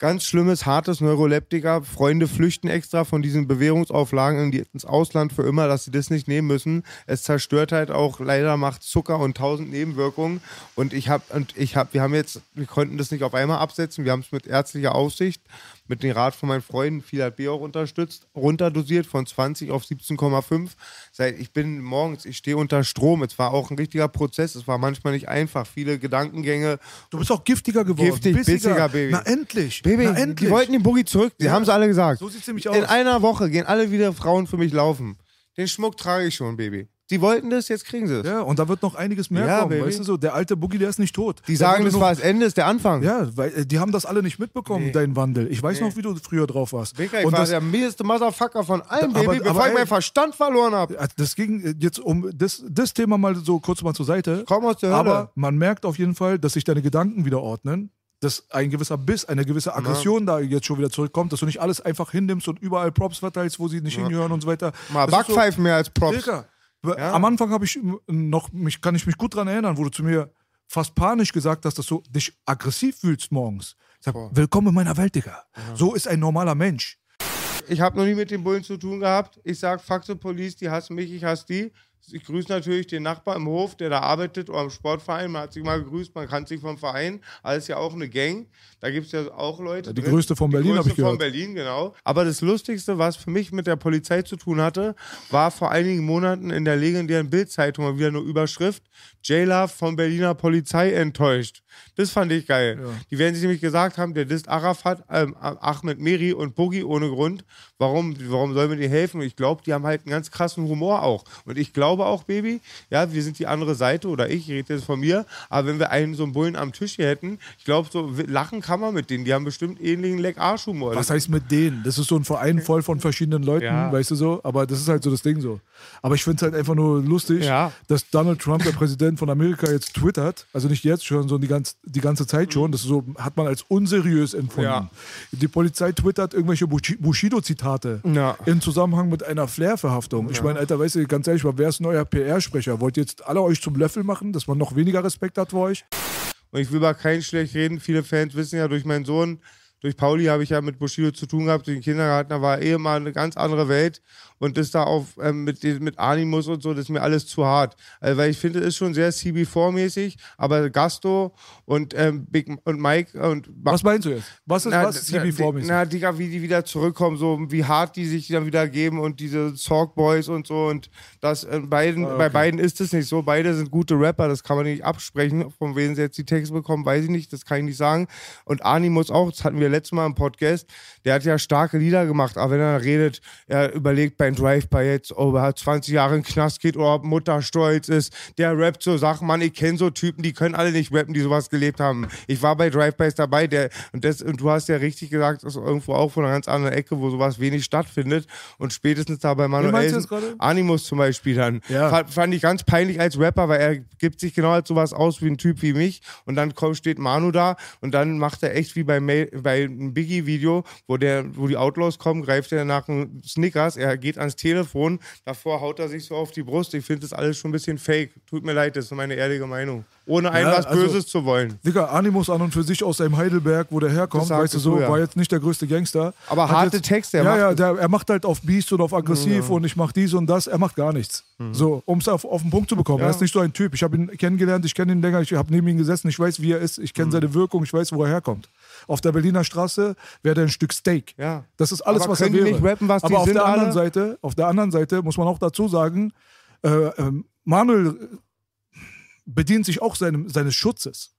Ganz schlimmes, hartes Neuroleptika. Freunde flüchten extra von diesen Bewährungsauflagen ins Ausland für immer, dass sie das nicht nehmen müssen. Es zerstört halt auch, leider macht Zucker und tausend Nebenwirkungen. Und ich habe, und ich habe, wir haben jetzt, wir konnten das nicht auf einmal absetzen. Wir haben es mit ärztlicher Aufsicht, mit dem Rat von meinen Freunden, viel hat B auch unterstützt, runterdosiert von 20 auf 17,5. Seit ich bin morgens, ich stehe unter Strom. Es war auch ein richtiger Prozess. Es war manchmal nicht einfach. Viele Gedankengänge. du bist auch giftiger geworden. Giftig, bissiger, Baby. Na endlich. Baby, Na endlich. die wollten den Boogie zurück. Die Ja. haben es alle gesagt. So sieht's nämlich In aus. einer Woche gehen alle wieder Frauen für mich laufen. Den Schmuck trage ich schon, Baby. Die wollten das, jetzt kriegen sie es. Ja, und da wird noch einiges mehr Ja, kommen, Baby. weißt du so. Der alte Boogie, der ist nicht tot. Die Der sagen, das nur- war das Ende, ist der Anfang. Ja, weil äh, die haben das alle nicht mitbekommen, deinen Wandel. Ich weiß noch, wie du früher drauf warst. Digga, ich und war das, der mieseste Motherfucker von allen, Aber- Baby, bevor aber ich meinen Verstand verloren habe. das ging äh, jetzt um das, das Thema mal so kurz mal zur Seite. Komm aus der Hölle. Aber man merkt auf jeden Fall, dass sich deine Gedanken wieder ordnen. dass ein gewisser Biss, eine gewisse Aggression da jetzt schon wieder zurückkommt, dass du nicht alles einfach hinnimmst und überall Props verteilst, wo sie nicht hingehören und so weiter. Mal ist so- Backpfeifen mehr als Props. Digga, am Anfang habe ich noch, mich, kann ich mich gut dran erinnern, wo du zu mir fast panisch gesagt hast, dass du dich aggressiv fühlst morgens. Ich sag, willkommen in meiner Welt, Digga. So ist ein normaler Mensch. Ich habe noch nie mit den Bullen zu tun gehabt. Ich sag, fuck the police, die hassen mich, ich hasse die. Ich grüße natürlich den Nachbar im Hof, der da arbeitet oder im Sportverein. Man hat sich mal gegrüßt, man kann sich vom Verein. Alles ja auch eine Gang. Da gibt es ja auch Leute. Die drin. größte von Berlin, Die hab größte ich gehört. von Berlin, genau. Aber das Lustigste, was für mich mit der Polizei zu tun hatte, war vor einigen Monaten in der legendären Bildzeitung mal wieder eine Überschrift: J-Love von Berliner Polizei enttäuscht. Das fand ich geil. Die werden sich nämlich gesagt haben, der disst Arafat, ähm, Ahmed Meri und Boogie ohne Grund. Warum, warum sollen wir dir helfen? Ich glaube, die haben halt einen ganz krassen Humor auch. Und ich glaube auch, Baby, ja, wir sind die andere Seite oder ich, ich rede jetzt von mir, aber wenn wir einen so einen Bullen am Tisch hier hätten, ich glaube, so lachen kann man mit denen. Die haben bestimmt ähnlichen Leck-Arsch-Humor. Was heißt mit denen? Das ist so ein Verein voll von verschiedenen Leuten, Ja. weißt du so? Aber das ist halt so das Ding so. Aber ich finde es halt einfach nur lustig, Ja. dass Donald Trump, der Präsident von Amerika, jetzt twittert, also nicht jetzt schon, sondern die, ganz, die ganze Zeit schon. Das so hat man als unseriös empfunden. Ja. Die Polizei twittert irgendwelche Bushi- Bushido-Zitate im Zusammenhang mit einer Flair-Verhaftung. Ich meine, Alter, weißt du, ganz ehrlich, wer ist ein neuer PR-Sprecher? Wollt ihr jetzt alle euch zum Löffel machen, dass man noch weniger Respekt hat vor euch? Und ich will über keinen schlecht reden. Viele Fans wissen ja, durch meinen Sohn, durch Pauli habe ich ja mit Bushido zu tun gehabt, durch den Kindergarten, da war eh mal eine ganz andere Welt. Und das da auf ähm, mit, mit Animus und so, das ist mir alles zu hart. Äh, weil ich finde, es ist schon sehr CB4-mäßig, aber Gasto und, ähm, Big und Mike und Was meinst du jetzt? Was ist na, was na, CB4-mäßig? Na, Digga, wie die wieder zurückkommen, so wie hart die sich dann wieder geben und diese Salk Boys und so und das äh, beiden, Ah, bei beiden ist es nicht so. Beide sind gute Rapper, das kann man nicht absprechen. Von wem sie jetzt die Texte bekommen, weiß ich nicht, das kann ich nicht sagen. Und Animus auch, das hatten wir letztes Mal im Podcast, der hat ja starke Lieder gemacht, aber wenn er redet, er überlegt beim Drive-By jetzt, ob er 20 Jahre in den Knast geht oder ob Mutter stolz ist, der rappt so Sachen, Mann, ich kenne so Typen, die können alle nicht rappen, die sowas gelebt haben. Ich war bei Drive-Bys dabei, der, und, das, und du hast ja richtig gesagt, das ist irgendwo auch von einer ganz anderen Ecke, wo sowas wenig stattfindet und spätestens da bei Manuel? Animus zum Beispiel dann. Ja. Fand, fand ich ganz peinlich als Rapper, weil er gibt sich genau als sowas aus wie ein Typ wie mich und dann kommt, steht Manu da und dann macht er echt wie bei, Mail, bei einem Biggie-Video, wo, der, wo die Outlaws kommen, greift er nach einem Snickers, er geht ans Telefon, davor haut er sich so auf die Brust. Ich finde das alles schon ein bisschen fake. Tut mir leid, das ist meine ehrliche Meinung. Ohne einem Ja, was also- Böses zu wollen. Digga, Animus an und für sich aus seinem Heidelberg, wo der herkommt, weißt du du so, früher. war jetzt nicht der größte Gangster. Aber Hat harte jetzt, Texte, er ja, macht ja, der, er macht halt auf Beast und auf aggressiv und ich mach dies und das, er macht gar nichts. Mhm. So, um es auf, auf den Punkt zu bekommen. Er ist nicht so ein Typ. Ich habe ihn kennengelernt, ich kenne ihn länger, ich habe neben ihm gesessen, ich weiß, wie er ist, ich Mhm. kenne seine Wirkung, ich weiß, wo er herkommt. Auf der Berliner Straße wäre der ein Stück Steak. Ja. Das ist alles, Aber was er wäre. nicht rappen, was Aber auf der anderen alle? Seite, auf der anderen Seite muss man auch dazu sagen, äh, ähm, Manuel bedient sich auch seinem, seines Schutzes.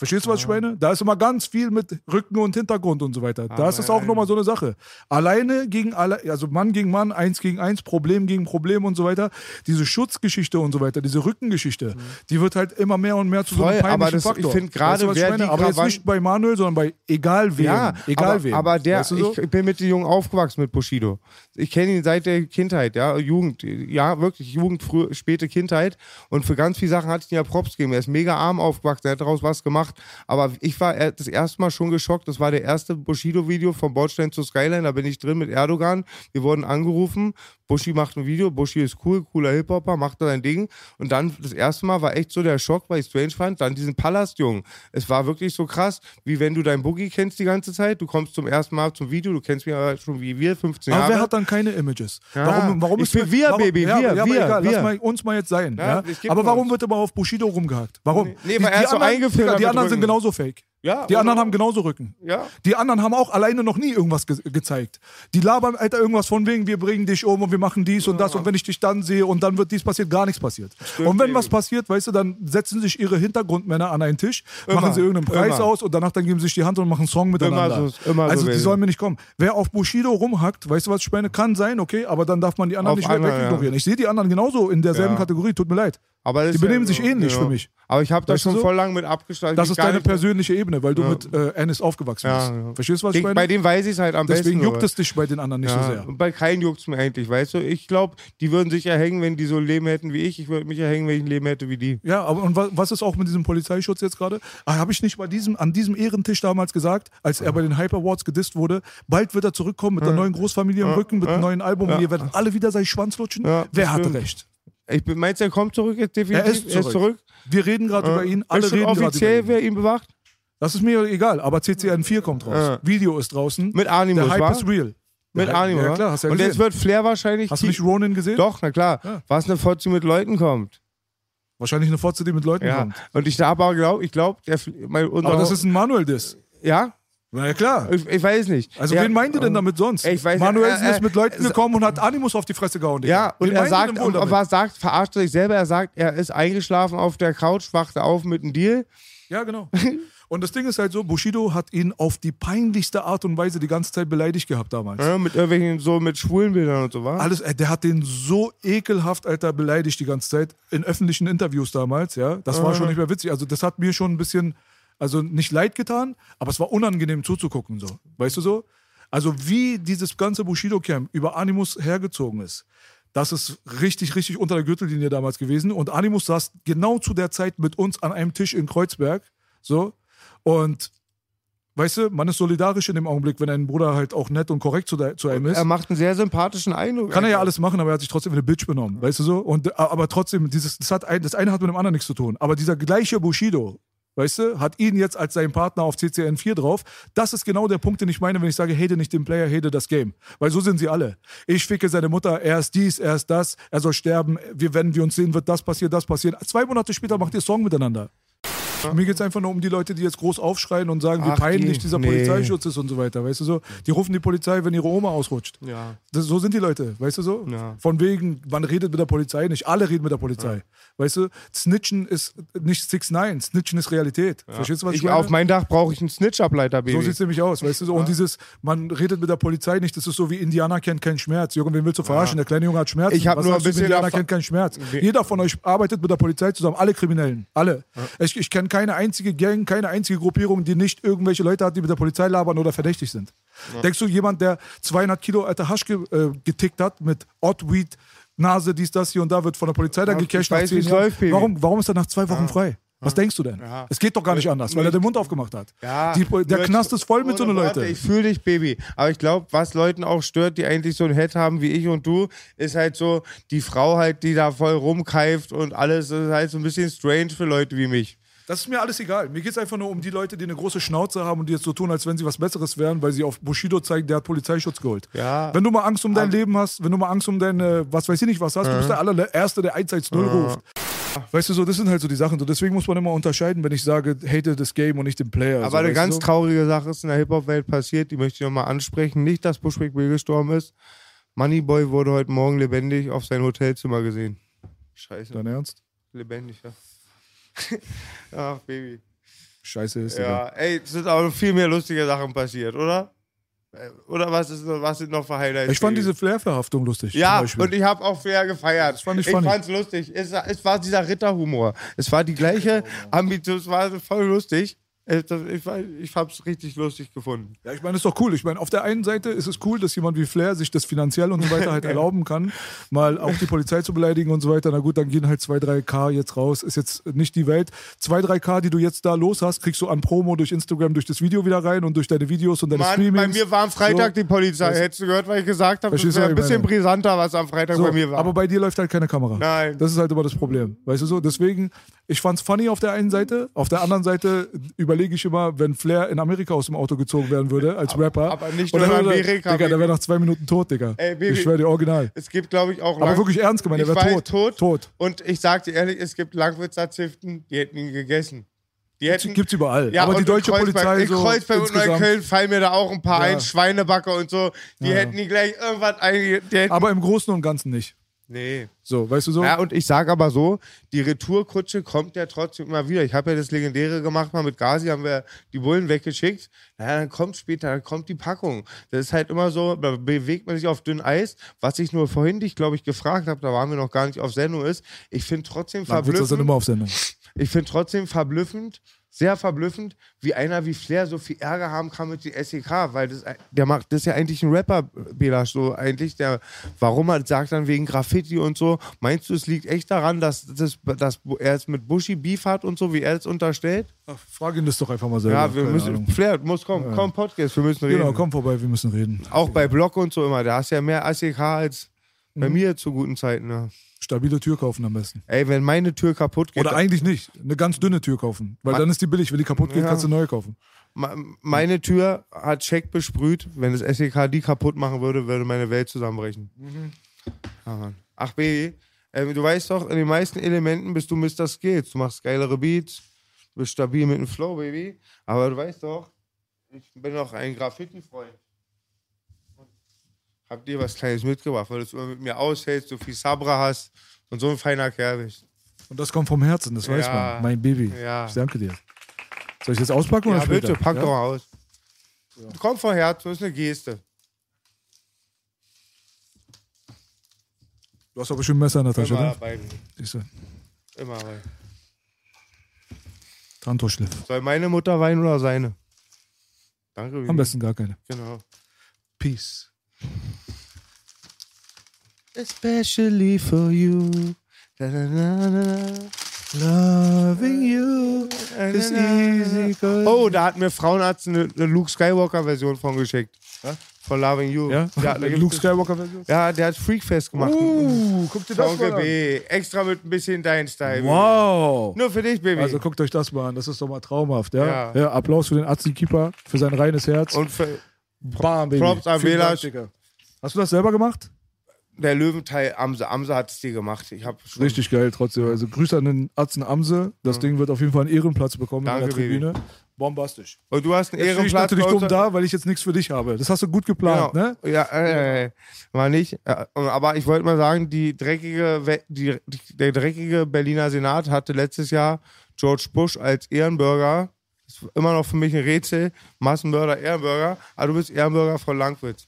Verstehst du, was ich meine? Da ist immer ganz viel mit Rücken und Hintergrund und so weiter. Da ist das auch nochmal so eine Sache. Alleine gegen alle, also Mann gegen Mann, eins gegen eins, Problem gegen Problem und so weiter. Diese Schutzgeschichte und so weiter, diese Rückengeschichte, die wird halt immer mehr und mehr zu so einem Voll, peinlichen aber das- ich Faktor. find gerade, weißt du, was ich wer meine? Aber jetzt nicht bei Manuel, sondern bei egal wem. Ja, egal aber, wem. aber der, Weißt du so? ich bin mit dem Jungen aufgewachsen mit Bushido. Ich kenne ihn seit der Kindheit, ja, Jugend, ja, wirklich Jugend, frühe, späte Kindheit. Und für ganz viele Sachen hatte ich ihm ja Props gegeben. Er ist mega arm aufgewachsen, er hat daraus was gemacht. Aber ich war er- das erste Mal schon geschockt. Das war der erste Bushido-Video vom Bordstein zur Skyline. Da bin ich drin mit Erdogan. Wir wurden angerufen. Buschi macht ein Video. Buschi ist cool, cooler Hip-Hopper, macht da sein Ding. Und dann das erste Mal war echt so der Schock, weil ich strange fand. Dann diesen Palastjungen. Es war wirklich so krass, wie wenn du deinen Boogie kennst die ganze Zeit. Du kommst zum ersten Mal zum Video. Du kennst mich aber schon wie wir, 15 Aber Jahre. wer hat dann keine Images? Ja, warum, warum ich ist wir, warum, Baby, ja, wir, ja, aber wir, egal, wir. lass mal, uns mal jetzt sein. Ja, Aber warum wird immer auf Bushido rumgehakt? Warum? Nee, weil er ist so anderen, eingefilmt Digga, die mit anderen sind genauso fake. Ja, die anderen haben genauso Rücken. Ja. Die anderen haben auch alleine noch nie irgendwas ge gezeigt. Die labern, Alter, irgendwas von wegen, wir bringen dich um und wir machen dies und das und wenn ich dich dann sehe und dann wird dies passiert, gar nichts passiert. und wenn was passiert, weißt du, dann setzen sich ihre Hintergrundmänner an einen Tisch, machen sie irgendeinen Preis immer. aus und danach dann geben sie sich die Hand und machen einen Song miteinander. so immer so also die gewesen. sollen mir nicht kommen. Wer auf Bushido rumhackt, weißt du was ich meine, kann sein, okay, aber dann darf man die anderen Auf nicht mehr wegignorieren. Ich sehe die anderen genauso in derselben Ja. Kategorie, tut mir leid. Aber das Die ist ja benehmen sich ähnlich ja. für mich. Aber ich habe da Weißt du schon so? voll lang mit abgeschlossen. Das ist deine persönliche Ebene, weil du Ja. mit äh, Ennis aufgewachsen bist. Verstehst du, was ich Ich, meine? bei dem weiß ich es halt am Deswegen besten. juckt aber- es dich bei den anderen nicht so sehr. Und bei keinen juckt es mir eigentlich, weißt du? Ich glaube, die würden sich erhängen, wenn die so ein Leben hätten wie ich. Ich würde mich erhängen, wenn ich ein Leben hätte wie die. Ja, aber und wa- was ist auch mit diesem Polizeischutz jetzt gerade? Ah, Habe ich nicht bei diesem, an diesem Ehrentisch damals gesagt, als er bei den Hyper Awards gedisst wurde, bald wird er zurückkommen mit der neuen Großfamilie im Rücken, mit einem neuen Album und ihr werdet alle wieder seinen Schwanz lutschen? Ja, Wer hatte bestimmt. recht? Ich bin- meinst du, er kommt zurück jetzt definitiv? Er ist zurück. zurück? Wir reden gerade über ihn, alle du reden offiziell, wer ihn bewacht? Das ist mir egal, aber CCN 4 kommt raus. Ja. Video ist draußen. Mit Animus, Der Hype wa? ist real. Mit Hype- Animo, Ja klar, hast du ja Und gesehen. jetzt wird Flair wahrscheinlich... Hast du nicht Ronin gesehen? Doch, na klar. Ja. Was eine Fotze mit Leuten kommt. Wahrscheinlich eine Fotze, die mit Leuten Ja. kommt. Und ich aber glaube, ich glaube, der... Mein, Aber das ist ein Manuel-Diss. Ja? Na ja, klar. Ich, ich weiß nicht. Also ja, wen meint ihr denn damit sonst? Ich weiß- Manuelsen äh, äh, ist mit Leuten äh, gekommen und hat Animus auf die Fresse gehauen. Digga. Ja, und er sagt, was sagt, verarscht er sich selber, er sagt, er ist eingeschlafen auf der Couch, wachte auf mit einem Deal. Ja, genau. *laughs* Und das Ding ist halt so, Bushido hat ihn auf die peinlichste Art und Weise die ganze Zeit beleidigt gehabt damals. Ja, mit irgendwelchen, so mit Schwulenbildern und so, was? Alles, ey, der hat den so ekelhaft, Alter, beleidigt die ganze Zeit in öffentlichen Interviews damals, ja. Das war schon nicht mehr witzig. Also das hat mir schon ein bisschen, also nicht leid getan, aber es war unangenehm zuzugucken, so. Weißt du so? Also wie dieses ganze Bushido-Camp über Animus hergezogen ist, das ist richtig, richtig unter der Gürtellinie damals gewesen. Und Animus saß genau zu der Zeit mit uns an einem Tisch in Kreuzberg, so. Und Weißt du, man ist solidarisch in dem Augenblick, wenn ein Bruder halt auch nett und korrekt zu, de- zu einem ist. Er macht einen sehr sympathischen Eindruck. Kann er ja alles machen, aber er hat sich trotzdem eine Bitch benommen, weißt du so? Und, aber trotzdem, dieses, das, hat ein, das eine hat mit dem anderen nichts zu tun. Aber dieser gleiche Bushido, weißt du, hat ihn jetzt als seinen Partner auf CCN 4 drauf. Das ist genau der Punkt, den ich meine, wenn ich sage, hate nicht den Player, hate das Game. Weil so sind sie alle. Ich ficke seine Mutter, er ist dies, er ist das, er soll sterben, wir, wenn wir uns sehen, wird das passieren, das passieren. Zwei Monate später macht ihr Song miteinander. Mir geht es einfach nur um die Leute, die jetzt groß aufschreien und sagen, wie Ach, peinlich die- dieser nee. Polizeischutz ist und so weiter. Weißt du so? Die rufen die Polizei, wenn ihre Oma ausrutscht. Ja. Das, so sind die Leute, weißt du so? Ja. Von wegen, man redet mit der Polizei, nicht alle reden mit der Polizei. Weißt du, Snitchen ist nicht 6 9 Snitchen ist Realität. Verstehst du, was ich, Ich, meine? auf mein Dach brauche ich einen Snitch-Ableiter, Baby. so sieht es nämlich aus, weißt du so. Und dieses, man redet mit der Polizei nicht, das ist so wie Indianer kennt keinen Schmerz. Junge, wen willst du verarschen? Der kleine Junge hat Schmerz. Ich hab Was nur ein bisschen Indianer kennt keinen Schmerz. Jeder von euch arbeitet mit der Polizei zusammen, alle Kriminellen, alle. Ich, ich kenne keine einzige Gang, keine einzige Gruppierung, die nicht irgendwelche Leute hat, die mit der Polizei labern oder verdächtig sind. Denkst du, jemand, der 200 Kilo alter Hasch ge, äh, getickt hat mit Oddweed, Nase, dies, das, hier und da wird von der Polizei dann Ja, gecasht weiß, läuft. Warum, warum ist er nach zwei Wochen frei? Was denkst du denn? Ja. Es geht doch gar nicht anders, weil er den Mund aufgemacht hat. Ja, Die, der nur- Knast ist voll mit so einer Leute. Ich fühle dich, Baby. Aber ich glaube, was Leuten auch stört, die eigentlich so ein Head haben wie ich und du, ist halt so, die Frau halt, die da voll rumkeift und alles, das ist halt so ein bisschen strange für Leute wie mich. Das ist mir alles egal. Mir geht es einfach nur um die Leute, die eine große Schnauze haben und die jetzt so tun, als wenn sie was Besseres wären, weil sie auf Bushido zeigen, der hat Polizeischutz geholt. Ja. Wenn du mal Angst um dein Leben hast, wenn du mal Angst um deine, was weiß ich nicht was hast, du bist der allererste, der 110 ruft. Weißt du so, das sind halt so die Sachen. So, deswegen muss man immer unterscheiden, wenn ich sage, hate das Game und nicht den Player. Aber so, eine du ganz so? traurige Sache ist in der Hip-Hop-Welt passiert, die möchte ich nochmal ansprechen. Nicht, dass Bushwick Bill gestorben ist. Moneyboy wurde heute Morgen lebendig auf sein Hotelzimmer gesehen. Scheiße. Dein Ernst? Lebendig, ja. *laughs* Ach, Baby. Scheiße ist Ja, ey, es sind auch noch viel mehr lustige Sachen passiert, oder? Äh, Oder was, ist, was sind noch für Highlights? Ich fand diese Flair-Verhaftung lustig. Ja, und ich habe auch fair gefeiert. Das fand ich ich funny. fand's lustig. Es, es war dieser Ritterhumor. Es war die gleiche Ambition, es war voll lustig. Es- das- Ich, ich hab's richtig lustig gefunden. Ja, ich meine, ist doch cool. Ich meine, auf der einen Seite ist es cool, dass jemand wie Flair sich das finanziell und so weiter halt *laughs* erlauben kann, mal auch die Polizei zu beleidigen und so weiter. Na gut, dann gehen halt 2, 3 K jetzt raus. Ist jetzt nicht die Welt. 2, 3 K, die du jetzt da los hast, kriegst du an Promo durch Instagram, durch das Video wieder rein und durch deine Videos und deine Mann, Streamings. bei mir war am Freitag So. die Polizei. Hättest du gehört, was ich gesagt habe? Das wäre ein bisschen brisanter, was am Freitag So, bei mir war. aber bei dir läuft halt keine Kamera. Nein. Das ist halt immer das Problem. Weißt du so? Deswegen, ich fand's funny auf der einen Seite. Auf der anderen Seite überlege ich immer, wenn Flair in Amerika aus dem Auto gezogen werden würde, als Rapper. aber nicht nur in Amerika, Digga, der wäre nach zwei Minuten tot, Digga. Ey, Baby. ich schwöre dir, original. es gibt, glaube ich, auch Aber lang- wirklich ernst gemeint, der ich wäre tot. tot. Tot. Und ich sag dir ehrlich, es gibt Langwitzer Ziften, die hätten ihn gegessen. Die hätten, Gibt's überall. Ja, aber die deutsche Kreuzberg, Polizei in so Kreuzberg und. Neukölln fallen mir da auch ein paar Ja. ein, Schweinebacke und so. Die hätten die gleich irgendwas einge... Aber im Großen und Ganzen nicht. Nee. So, weißt du so? Ja, und ich sage aber so, die Retourkutsche kommt ja trotzdem immer wieder. Ich habe ja das Legendäre gemacht, mal mit Gazi haben wir die Bullen weggeschickt. Naja, dann kommt später, dann kommt die Packung. Das ist halt immer so, da bewegt man sich auf dünn Eis. Was ich nur vorhin dich, glaube ich, gefragt habe, da waren wir noch gar nicht auf Sendung, ist, ich finde trotzdem Langwitz ist dann verblüffend, immer auf Sendung. ich finde trotzdem verblüffend, sehr verblüffend, wie einer wie Flair so viel Ärger haben kann mit den SEK, weil das, der macht, das ist ja eigentlich ein Rapper, Belasch, so eigentlich, der, warum er sagt dann wegen Graffiti und so, meinst du, es liegt echt daran, dass, das, dass er jetzt mit Bushy Beef hat und so, wie er es unterstellt? Ach, frag ihn das doch einfach mal selber. Ja, wir Keine müssen, Ahnung. Flair, muss kommen, komm, Podcast, wir müssen reden. Genau, komm vorbei, wir müssen reden. Auch bei Block und so immer, da hast du ja mehr SEK als bei Mhm. mir zu guten Zeiten. Ne? Stabile Tür kaufen am besten. Ey, wenn meine Tür kaputt geht, Oder eigentlich nicht. Eine ganz dünne Tür kaufen. Weil dann ist die billig. Wenn die kaputt geht, Ja. kannst du neu kaufen. Me- Meine Tür hat Check besprüht. Wenn das SEK die kaputt machen würde, würde meine Welt zusammenbrechen. Ja, Mann. Ach, Baby, äh, du weißt doch, in den meisten Elementen bist du Mr. Skills. Du machst geilere Beats, du bist stabil mit dem Flow, Baby. Aber du weißt doch, ich bin doch ein Graffiti-Freund. Hab dir was Kleines mitgebracht, weil du immer mit mir aushältst, du viel Sabra hast und so ein feiner Kerl bist. Und das kommt vom Herzen, das weiß Ja. man. Mein Baby. Ja. Ich danke dir. Soll ich jetzt auspacken oder Ja, später? bitte, pack ja? doch mal aus. Komm vom Herz, das ist eine Geste. Du hast doch bestimmt ein Messer in der Tasche, Immer oder? dabei. Siehst du. Immer dabei. Tantoschliff. Soll meine Mutter weinen oder seine? Danke. Am besten gar keine. Genau. Peace. Especially for you. Da, da, da, da. Loving you is easy. Oh, da hat mir Frauenarzt eine, eine Luke Skywalker-Version von geschickt. Von Loving You. Ja? Ja, gibt Luke Skywalker-Version? ja der hat Freakfest gemacht. Uh, guck dir das mal an. Extra mit ein bisschen dein Style. Wow. Nur für dich, Baby. Also guckt euch das mal an, das ist doch mal traumhaft, ja? Ja. ja. Applaus für den Azi-Keeper, für sein reines Herz. Und für Bam, Baby. Props an. Hast du das selber gemacht? Der Löwenteil Amse. Amse hat es dir gemacht. Ich hab schon Richtig geil trotzdem. Also Grüße an den Atzen Amse. Das Ding wird auf jeden Fall einen Ehrenplatz bekommen Danke, in der Tribüne. Bombastisch. Und du hast einen Jetzt stehe ich Ehrenplatz natürlich dumm da, weil ich jetzt nichts für dich habe. Das hast du gut geplant, Genau. ne? Ja, äh, äh, war nicht. Äh, aber ich wollte mal sagen, die dreckige, die, die, der dreckige Berliner Senat hatte letztes Jahr George Bush als Ehrenbürger. Das ist immer noch für mich ein Rätsel. Massenmörder, Ehrenbürger. Aber du bist Ehrenbürger von Langwitz.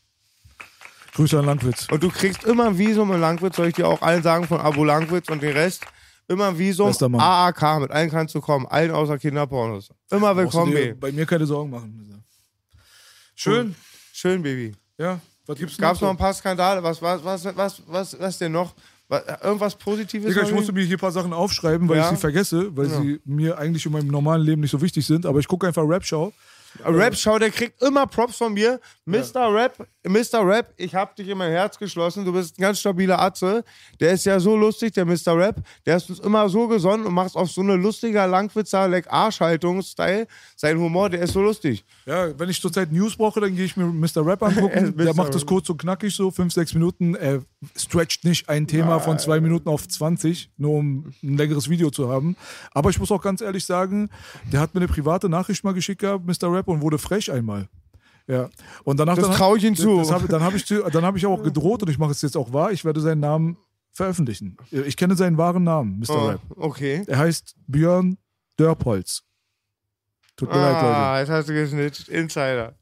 Grüße an Langwitz. Und du kriegst immer ein Visum in Langwitz, soll ich dir auch allen sagen, von Abo Langwitz und den Rest. Immer ein Visum. AAK, mit allen kannst du kommen. Allen außer Kinderpornos. Immer willkommen, Baby. bei mir keine Sorgen machen. Schön. Schön, Baby. Ja. Was gibt's Gab es noch ein paar Skandale? Was, was, was, was, was, was denn noch? Was, irgendwas Positives? Digga, ich noch? musste mir hier ein paar Sachen aufschreiben, weil Ja. ich sie vergesse, weil Ja. sie mir eigentlich in meinem normalen Leben nicht so wichtig sind. Aber ich gucke einfach Rap-Show. Rap-Schau, der kriegt immer Props von mir. Mr. Rap, Mr. Rap, ich hab dich in mein Herz geschlossen. Du bist ein ganz stabiler Atze. Der ist ja so lustig, der Mr. Rap. Der ist uns immer so gesonnen und macht auf so eine lustiger Langwitzer, like Arschhaltung-Style. Sein Humor, der ist so lustig. Ja, wenn ich zurzeit News brauche, dann gehe ich mir Mr. Rap angucken. *laughs* Der macht das kurz und knackig so, fünf, sechs Minuten. Er stretcht nicht ein Thema von zwei Minuten auf 20, nur um ein längeres Video zu haben. Aber ich muss auch ganz ehrlich sagen, der hat mir eine private Nachricht mal geschickt gehabt, Mr. Rap, und wurde frech einmal. Ja. Und danach Das dann- trau ich ihm zu. Das hab, dann habe ich, dann hab ich auch gedroht und ich mache es jetzt auch wahr, ich werde seinen Namen veröffentlichen. Ich kenne seinen wahren Namen, Mr. Oh, Rap. okay. Er heißt Björn Dörpholz. Tut mir leid, Leute. Ah, jetzt hast du gesnitcht. Insider.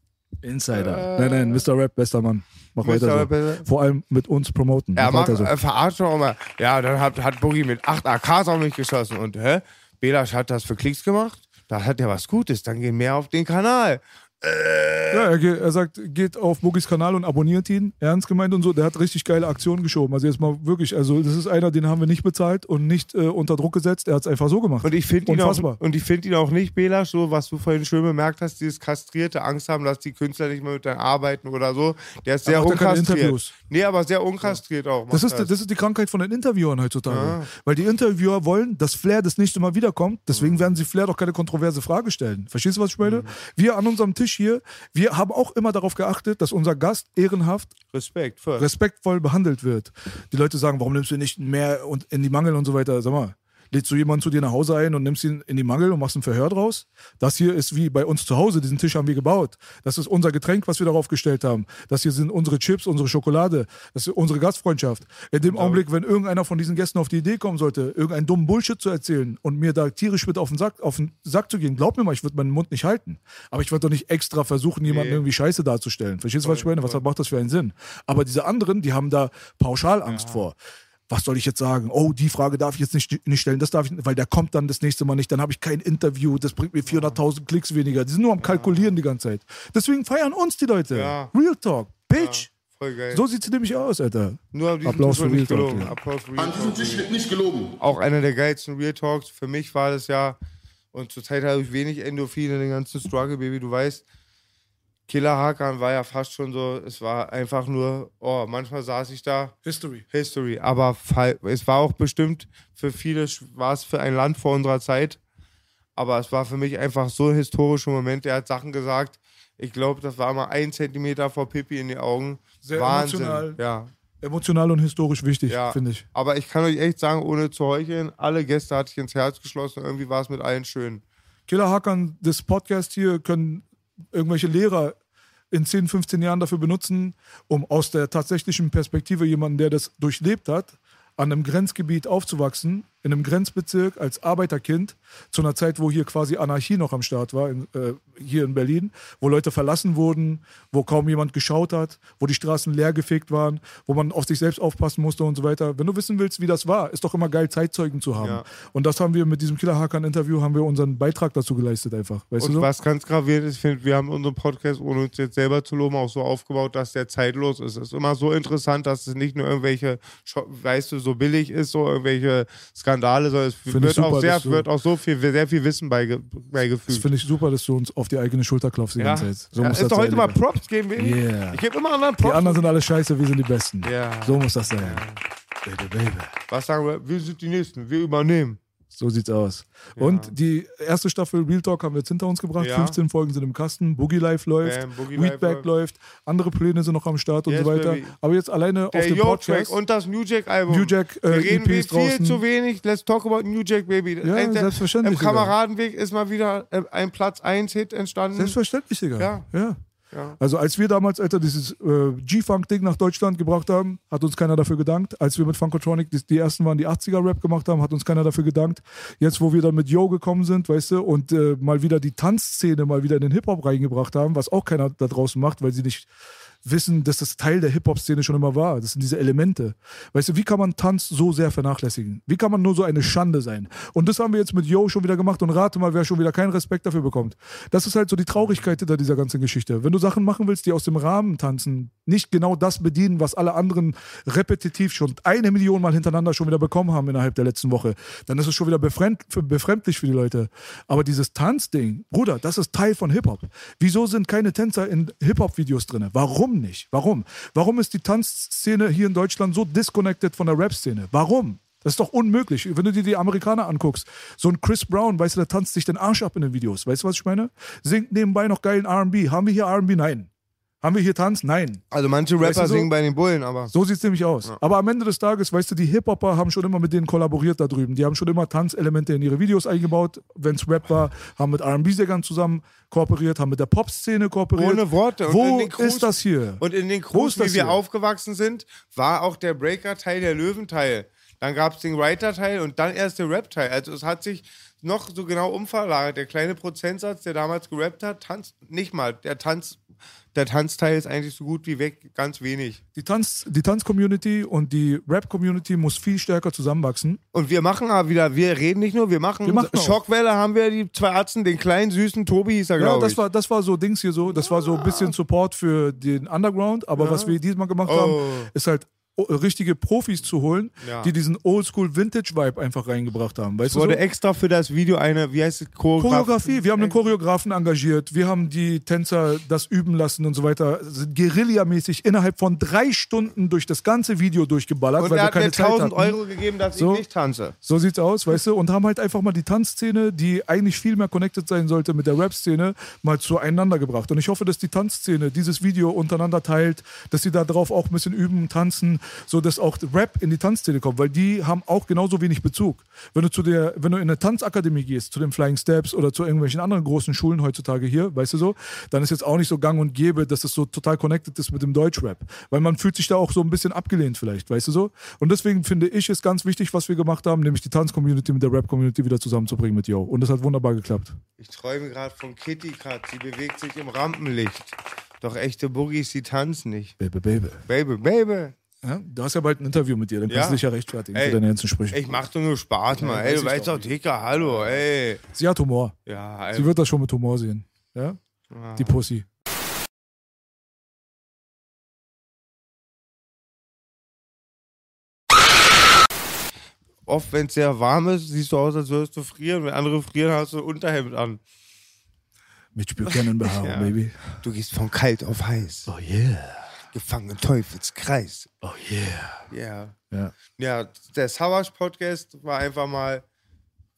Insider. Nein, nein, Mr. Rap, bester Mann. Mach Mr. weiter so. Rap, bester- Vor allem mit uns promoten. Er Mach macht, weiter so. äh, verarscht doch immer. Ja, dann hat, hat Boogie mit 8 AKs auf mich geschossen. Und, hä? Belasch hat das für Klicks gemacht? Da hat er was Gutes. Dann gehen mehr auf den Kanal. Ja, er, er sagt, geht auf Boogies Kanal und abonniert ihn. Ernst gemeint und so. Der hat richtig geile Aktionen geschoben. Also jetzt mal wirklich, also das ist einer, den haben wir nicht bezahlt und nicht äh, unter Druck gesetzt. Er hat es einfach so gemacht. Und ich finde ihn, auch- Unfassbar. und ich find ihn auch nicht, Belasch, so was du vorhin schön bemerkt hast, dieses kastrierte Angst haben, dass die Künstler nicht mehr mit dir arbeiten oder so. Der ist sehr er keine unkastriert. Interviews. Nee, aber sehr unkastriert auch. Das ist, das ist die Krankheit von den Interviewern heutzutage. Weil die Interviewer wollen, dass Flair das nächste Mal wiederkommt. Deswegen werden sie Flair doch keine kontroverse Frage stellen. Verstehst du, was ich meine? Wir an unserem Tisch hier, wir haben auch immer darauf geachtet, dass unser Gast ehrenhaft, Respekt. First. respektvoll behandelt wird. Die Leute sagen, warum nimmst du nicht mehr und in die Mangel und so weiter. Sag mal, Lädst du jemanden zu dir nach Hause ein und nimmst ihn in die Mangel und machst ein Verhör draus? Das hier ist wie bei uns zu Hause. Diesen Tisch haben wir gebaut. Das ist unser Getränk, was wir darauf gestellt haben. Das hier sind unsere Chips, unsere Schokolade. Das ist unsere Gastfreundschaft. In dem Augenblick, wenn irgendeiner von diesen Gästen auf die Idee kommen sollte, irgendeinen dummen Bullshit zu erzählen und mir da tierisch mit auf den Sack, auf den Sack zu gehen, glaub mir mal, ich würde meinen Mund nicht halten. Aber ich würde doch nicht extra versuchen, jemanden Nee. irgendwie scheiße darzustellen. Verstehst du, was ich meine? Was macht das für einen Sinn? Aber diese anderen, die haben da pauschal Angst vor. Was soll ich jetzt sagen? Oh, die Frage darf ich jetzt nicht, nicht stellen, das darf ich weil der kommt dann das nächste Mal nicht, dann habe ich kein Interview, das bringt mir 400.000 Klicks weniger. Die sind nur am Kalkulieren die ganze Zeit. Deswegen feiern uns die Leute. Ja. Real Talk, Bitch. Voll geil. So sieht's nämlich aus, Alter. Nur an diesem Applaus Tisch wird für nicht Real Talk, gelogen. ja. Applaus Real An diesem. Tisch wird nicht gelogen. Auch einer der geilsten Real Talks. Für mich war das ja, und zurzeit habe ich wenig Endorphine in den ganzen Struggle, Baby. Du weißt, Killer Hakan war ja fast schon so, es war einfach nur, oh, manchmal saß ich da, History. History. Aber es war auch bestimmt für viele, war es für ein Land vor unserer Zeit. Aber es war für mich einfach so ein historischer Moment. Er hat Sachen gesagt. Ich glaube, das war mal ein Zentimeter vor Pipi in die Augen. Sehr Wahnsinn. emotional. Ja, Emotional und historisch wichtig, ja. finde ich. Aber ich kann euch echt sagen, ohne zu heucheln, alle Gäste hatte ich ins Herz geschlossen. Irgendwie war es mit allen schön. Killer Hackern, das Podcast hier können irgendwelche Lehrer in 10, 15 Jahren dafür benutzen, um aus der tatsächlichen Perspektive jemanden, der das durchlebt hat, an einem Grenzgebiet aufzuwachsen, in einem Grenzbezirk als Arbeiterkind, zu einer Zeit, wo hier quasi Anarchie noch am Start war, in, äh, hier in Berlin, wo Leute verlassen wurden, wo kaum jemand geschaut hat, wo die Straßen leergefegt waren, wo man auf sich selbst aufpassen musste und so weiter. Wenn du wissen willst, wie das war, ist doch immer geil, Zeitzeugen zu haben. Ja. Und das haben wir mit diesem Killer Hakan-Interview, haben wir unseren Beitrag dazu geleistet einfach. Weißt Und so? was ganz gravierend ist, finde, wir haben unseren Podcast, ohne uns jetzt selber zu loben, auch so aufgebaut, dass der zeitlos ist. Es ist immer so interessant, dass es nicht nur irgendwelche, weißt du, so billig ist, so irgendwelche Skandale, sondern es wird super, auch, sehr, wird auch so viel, sehr viel Wissen beige, Das beigefügt. finde ich super, dass du uns auf die eigene Schulter klopfst die Ja, ganze Zeit. So ja muss ist das heute mal. Props geben, Baby. Yeah. Ich gebe immer anderen Die Props. anderen sind alle scheiße, wir sind die Besten. Ja. So muss das sein. Baby, baby. Was sagen wir? Wir sind die Nächsten. Wir übernehmen. So sieht's aus. Und die erste Staffel Real Talk haben wir jetzt hinter uns gebracht. Ja. 15 Folgen sind im Kasten. Boogie Life läuft. Bam, Boogie Weedback läuft. läuft. Andere Pläne sind noch am Start und Yes, so weiter. baby. Aber jetzt alleine auf Der dem Yo-Track Podcast. und das New Jack-Album. New Jack, äh, wir reden EP viel draußen. zu wenig. Let's talk about New Jack, Baby. Ja, Ein- selbstverständlich, Im. Kameradenweg ist mal wieder äh, ein Platz 1-Hit entstanden. Selbstverständlich, Digga. Ja. ja. Also als wir damals, Alter, dieses äh, G-Funk-Ding nach Deutschland gebracht haben, hat uns keiner dafür gedankt. Als wir mit Funkotronic die, die ersten waren, die 80er-Rap gemacht haben, hat uns keiner dafür gedankt. Jetzt, wo wir dann mit Yo gekommen sind, weißt du, und äh, mal wieder die Tanzszene mal wieder in den Hip-Hop reingebracht haben, was auch keiner da draußen macht, weil sie nicht wissen, dass das Teil der Hip-Hop-Szene schon immer war. Das sind diese Elemente. Weißt du, wie kann man Tanz so sehr vernachlässigen? Wie kann man nur so eine Schande sein? Und das haben wir jetzt mit Yo schon wieder gemacht und rate mal, wer schon wieder keinen Respekt dafür bekommt. Das ist halt so die Traurigkeit hinter dieser ganzen Geschichte. Wenn du Sachen machen willst, die aus dem Rahmen tanzen, nicht genau das bedienen, was alle anderen repetitiv schon eine Million Mal hintereinander schon wieder bekommen haben innerhalb der letzten Woche, dann ist es schon wieder befremd, befremdlich für die Leute. Aber dieses Tanzding, Bruder, das ist Teil von Hip-Hop. Wieso sind keine Tänzer in Hip-Hop-Videos drin? Warum nicht? Warum? Warum ist die Tanzszene hier in Deutschland so disconnected von der Rap-Szene? Warum? Das ist doch unmöglich. Wenn du dir die Amerikaner anguckst, so ein Chris Brown, weißt du, der tanzt sich den Arsch ab in den Videos. Weißt du, was ich meine? Singt nebenbei noch geilen RB. Haben wir hier RB? Nein. Haben wir hier Tanz? Nein. Also manche Rapper Weißt du so? singen bei den Bullen, aber So sieht es nämlich aus. Aber am Ende des Tages, weißt du, die Hip-Hopper haben schon immer mit denen kollaboriert da drüben. Die haben schon immer Tanzelemente in ihre Videos eingebaut. Wenn es Rap war, haben mit RB-Sängern zusammen kooperiert, haben mit der Pop-Szene kooperiert. ohne Worte. Und Wo Crews- ist das hier? Und in den Crews, wie wir hier? aufgewachsen sind, war auch der Breaker-Teil der Löwenteil. Dann gab es den Writer-Teil und dann erst der Rap-Teil. Also es hat sich noch so genau umverlagert. Der kleine Prozentsatz, der damals gerappt hat, tanzt nicht mal. Der Tanz, der Tanzteil ist eigentlich so gut wie weg, ganz wenig. Die Tanz- die Tanz-Community und die Rap-Community muss viel stärker zusammenwachsen. Und wir machen aber wieder, wir reden nicht nur, wir machen, Wir machen auch. Schockwelle haben wir die zwei Arzten, den kleinen süßen Tobi hieß er, Ja, glaube das ich. war, das war so Dings hier so. Das war so ein bisschen Support für den Underground. Aber was wir diesmal gemacht haben, Oh. ist halt richtige Profis zu holen, Ja. die diesen Oldschool-Vintage-Vibe einfach reingebracht haben. Weißt es du wurde so? extra für das Video eine, wie heißt es, Choreografie. Choreografie. Wir haben einen Choreografen engagiert. Wir haben die Tänzer das üben lassen und so weiter. Sind Guerillamäßig innerhalb von drei Stunden durch das ganze Video durchgeballert, Und weil er wir keine Zeit 1000 hatten. Euro gegeben, dass So. ich nicht tanze. So sieht's aus, weißt du? Und haben halt einfach mal die Tanzszene, die eigentlich viel mehr connected sein sollte mit der Rap-Szene, mal zueinander gebracht. Und ich hoffe, dass die Tanzszene dieses Video untereinander teilt, dass sie da drauf auch ein bisschen üben, tanzen, so dass auch Rap in die Tanzszene kommt, weil die haben auch genauso wenig Bezug. Wenn du zu der, wenn du in eine Tanzakademie gehst, zu den Flying Steps oder zu irgendwelchen anderen großen Schulen heutzutage hier, weißt du so, dann ist jetzt auch nicht so gang und gäbe, dass es so total connected ist mit dem Deutschrap. Weil man fühlt sich da auch so ein bisschen abgelehnt vielleicht, weißt du so? Und deswegen finde ich es ganz wichtig, was wir gemacht haben, nämlich die Tanz-Community mit der Rap-Community wieder zusammenzubringen mit Yo. Und das hat wunderbar geklappt. Ich träume gerade von Kitty Cat, die bewegt sich im Rampenlicht. Doch echte Boogies, die tanzen nicht. Baby, baby. Baby, Baby. Ja, du hast ja bald ein Interview mit ihr, dann kannst Ja. du dich ja rechtfertigen Ey, für deine ganzen Sprüche. Ich mach doch nur Spaß, Mann. Ja, ey, du weißt doch Dicker, hallo, ey. Sie hat Humor. Ja, ey. Sie wird das schon mit Humor sehen. Ja? Die Pussy. Oft, wenn es sehr warm ist, siehst du aus, als würdest du frieren. Wenn andere frieren, hast du Unterhemd an. Mit Spürkernenbehaarung, *laughs* Ja. Baby. Du gehst von kalt auf heiß. Oh yeah. Gefangen im Teufelskreis. Oh yeah. Ja. Ja. Ja, der Savage Podcast war einfach mal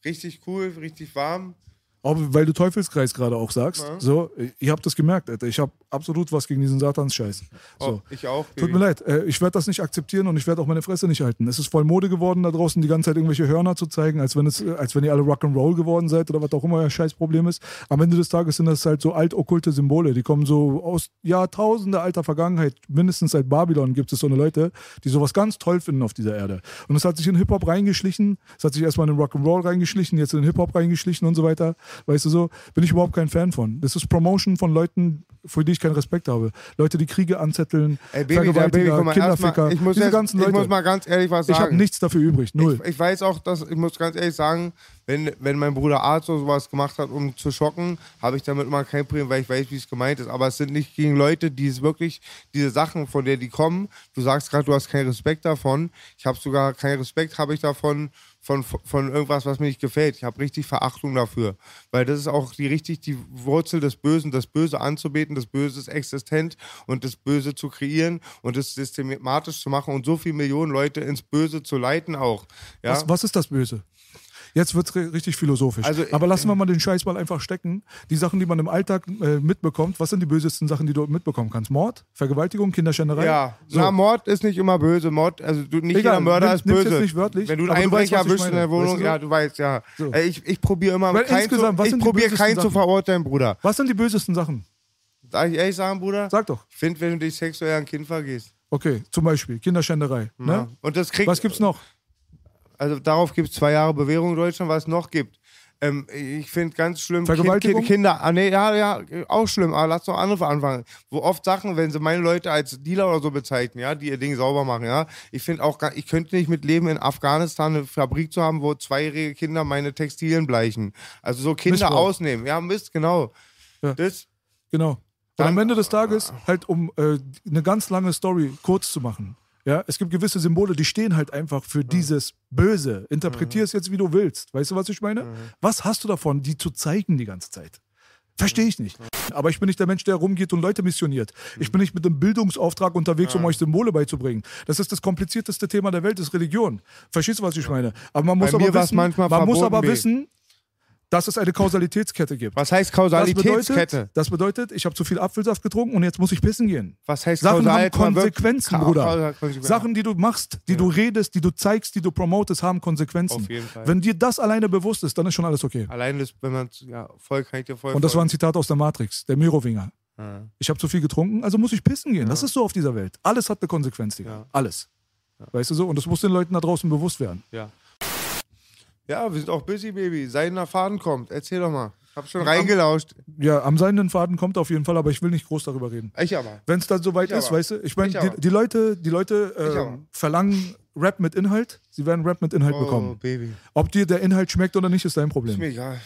richtig cool, richtig warm. Auch weil du Teufelskreis gerade auch sagst. Ja. So, ihr habt das gemerkt, Alter. Ich habe absolut was gegen diesen Satansscheiß. Oh, So. ich auch. Tut mir leid, äh, ich werde das nicht akzeptieren und ich werde auch meine Fresse nicht halten. Es ist voll Mode geworden, da draußen die ganze Zeit irgendwelche Hörner zu zeigen, als wenn, es, äh, als wenn ihr alle Rock'n'Roll geworden seid oder was auch immer euer Scheißproblem ist. Am Ende des Tages sind das halt so alt-okkulte Symbole. Die kommen so aus Jahrtausende alter Vergangenheit. Mindestens seit Babylon gibt es so eine Leute, die sowas ganz toll finden auf dieser Erde. Und es hat sich in Hip-Hop reingeschlichen. Es hat sich erstmal in den Rock'n'Roll reingeschlichen, jetzt in den Hip-Hop reingeschlichen und so weiter. Weißt du so? Bin ich überhaupt kein Fan von. Das ist Promotion von Leuten, für die ich keinen Respekt habe. Leute, die Kriege anzetteln, Ey, Baby, da, Baby, Vergewaltiger, guck mal, Kinderficker. ich muss, diese jetzt, ganzen ich Leute. muss mal ganz ehrlich was ich habe sagen. nichts dafür übrig. Null. Ich, ich weiß auch, dass ich muss ganz ehrlich sagen, wenn, wenn mein Bruder Arzt oder sowas gemacht hat, um zu schocken, habe ich damit immer kein Problem, weil ich weiß, wie es gemeint ist. Aber es sind nicht gegen Leute, die es wirklich, diese Sachen, von der die kommen, du sagst gerade, du hast keinen Respekt davon. Ich habe sogar keinen Respekt, habe ich davon, von, von irgendwas, was mir nicht gefällt. Ich habe richtig Verachtung dafür. Weil das ist auch die richtig die Wurzel des Bösen, das Böse anzubeten, das Böse ist existent und das Böse zu kreieren und das systematisch zu machen und so viele Millionen Leute ins Böse zu leiten auch. Ja? Was, was ist das Böse? Jetzt wird es richtig philosophisch. Also, Aber lassen wir mal den Scheiß mal einfach stecken. Die Sachen, die man im Alltag äh, mitbekommt, was sind die bösesten Sachen, die du mitbekommen kannst? Mord, Vergewaltigung, Kinderschänderei? Ja, So. na, Mord ist nicht immer böse. Mord, also du, nicht Egal, jeder Mörder nimm- ist böse. jetzt nicht wörtlich, Wenn du einen Einbrecher erwischst in der Wohnung, Weißt du? ja, du weißt, ja. So. Ich, ich probiere immer, Weil keinen zu, ich probiere keinen zu verurteilen, Bruder. Was sind die bösesten Sachen? Darf ich ehrlich sagen, Bruder? Sag doch. Ich finde, wenn du dich sexuell an ein Kind vergehst. Okay, zum Beispiel Kinderschänderei. Ja. Ne? Und das kriegt, Was gibt's noch? Also darauf gibt es zwei Jahre Bewährung in Deutschland, was es noch gibt. Ähm, ich finde ganz schlimm, Vergewaltigung? Kind, Kinder, ah, nee, ja, ja, auch schlimm, aber lass doch andere anfangen. Wo oft Sachen, wenn sie meine Leute als Dealer oder so bezeichnen, ja, die ihr Ding sauber machen, ja. Ich finde auch, ich könnte nicht mit leben, in Afghanistan eine Fabrik zu haben, wo zweijährige Kinder meine Textilien bleichen. Also so Kinder Missbrauch. ausnehmen. Ja, Mist, genau. Ja. Das, Genau. Dann- am Ende des Tages, halt um äh, eine ganz lange Story kurz zu machen. Ja, es gibt gewisse Symbole, die stehen halt einfach für dieses Böse. Interpretier es jetzt, wie du willst. Weißt du, was ich meine? Was hast du davon, die zu zeigen die ganze Zeit? Verstehe ich nicht. Aber ich bin nicht der Mensch, der rumgeht und Leute missioniert. Ich bin nicht mit einem Bildungsauftrag unterwegs, um euch Symbole beizubringen. Das ist das komplizierteste Thema der Welt, ist Religion. Verstehst du, was ich meine? Aber man muss Bei aber wissen, man muss aber wissen, dass es eine Kausalitätskette gibt. was heißt Das Kausalitätskette? bedeutet, das bedeutet, ich habe zu viel Apfelsaft getrunken und jetzt muss ich pissen gehen. Was heißt Sachen kausal? haben Konsequenzen, Bruder. Sachen, die du machst, die du redest, die du zeigst, die du promotest, haben Konsequenzen. Auf jeden Fall. Wenn dir das alleine bewusst ist, dann ist schon alles okay. Allein das, wenn man, ja, voll kann ich dir voll Und das war ein. Zitat aus der Matrix, der Mirowinger. Ich habe zu viel getrunken, also muss ich pissen gehen. Das ist so auf dieser Welt. Alles hat eine Konsequenz, Digga. Ja. Alles. Weißt du so? Und das muss den Leuten da draußen bewusst werden. Ja. Ja, wir sind auch busy, Baby. Seidener Faden kommt. Erzähl doch mal. Hab schon reingelauscht. Ja, am seidenen Faden kommt auf jeden Fall, aber ich will nicht groß darüber reden. Ich aber. Wenn es dann soweit Ich ist, aber. weißt du, ich meine, Ich die, aber. die Leute, die Leute Ich aber. ähm, verlangen Rap mit Inhalt. Sie werden Rap mit Inhalt Oh, bekommen. Baby. Ob dir der Inhalt schmeckt oder nicht, ist dein Ist Problem. mir egal.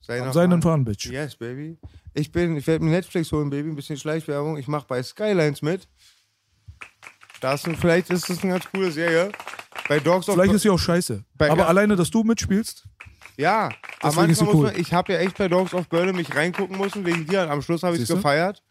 Seidener Am seidenen Faden. Faden, Bitch. Yes, Baby. Ich bin, ich werde mir Netflix holen, Baby. Ein bisschen Schleichwerbung. Ich mache bei Skylines mit. Das, ist- vielleicht ist das eine ganz coole Serie. Bei Dogs of Vielleicht ist sie auch scheiße. Bei- aber ja. alleine, dass du mitspielst, Ja, aber Deswegen ist manchmal muss cool. man, ich habe ja echt bei Dogs of Berlin mich reingucken müssen, wegen dir. Am Schluss habe ich es gefeiert.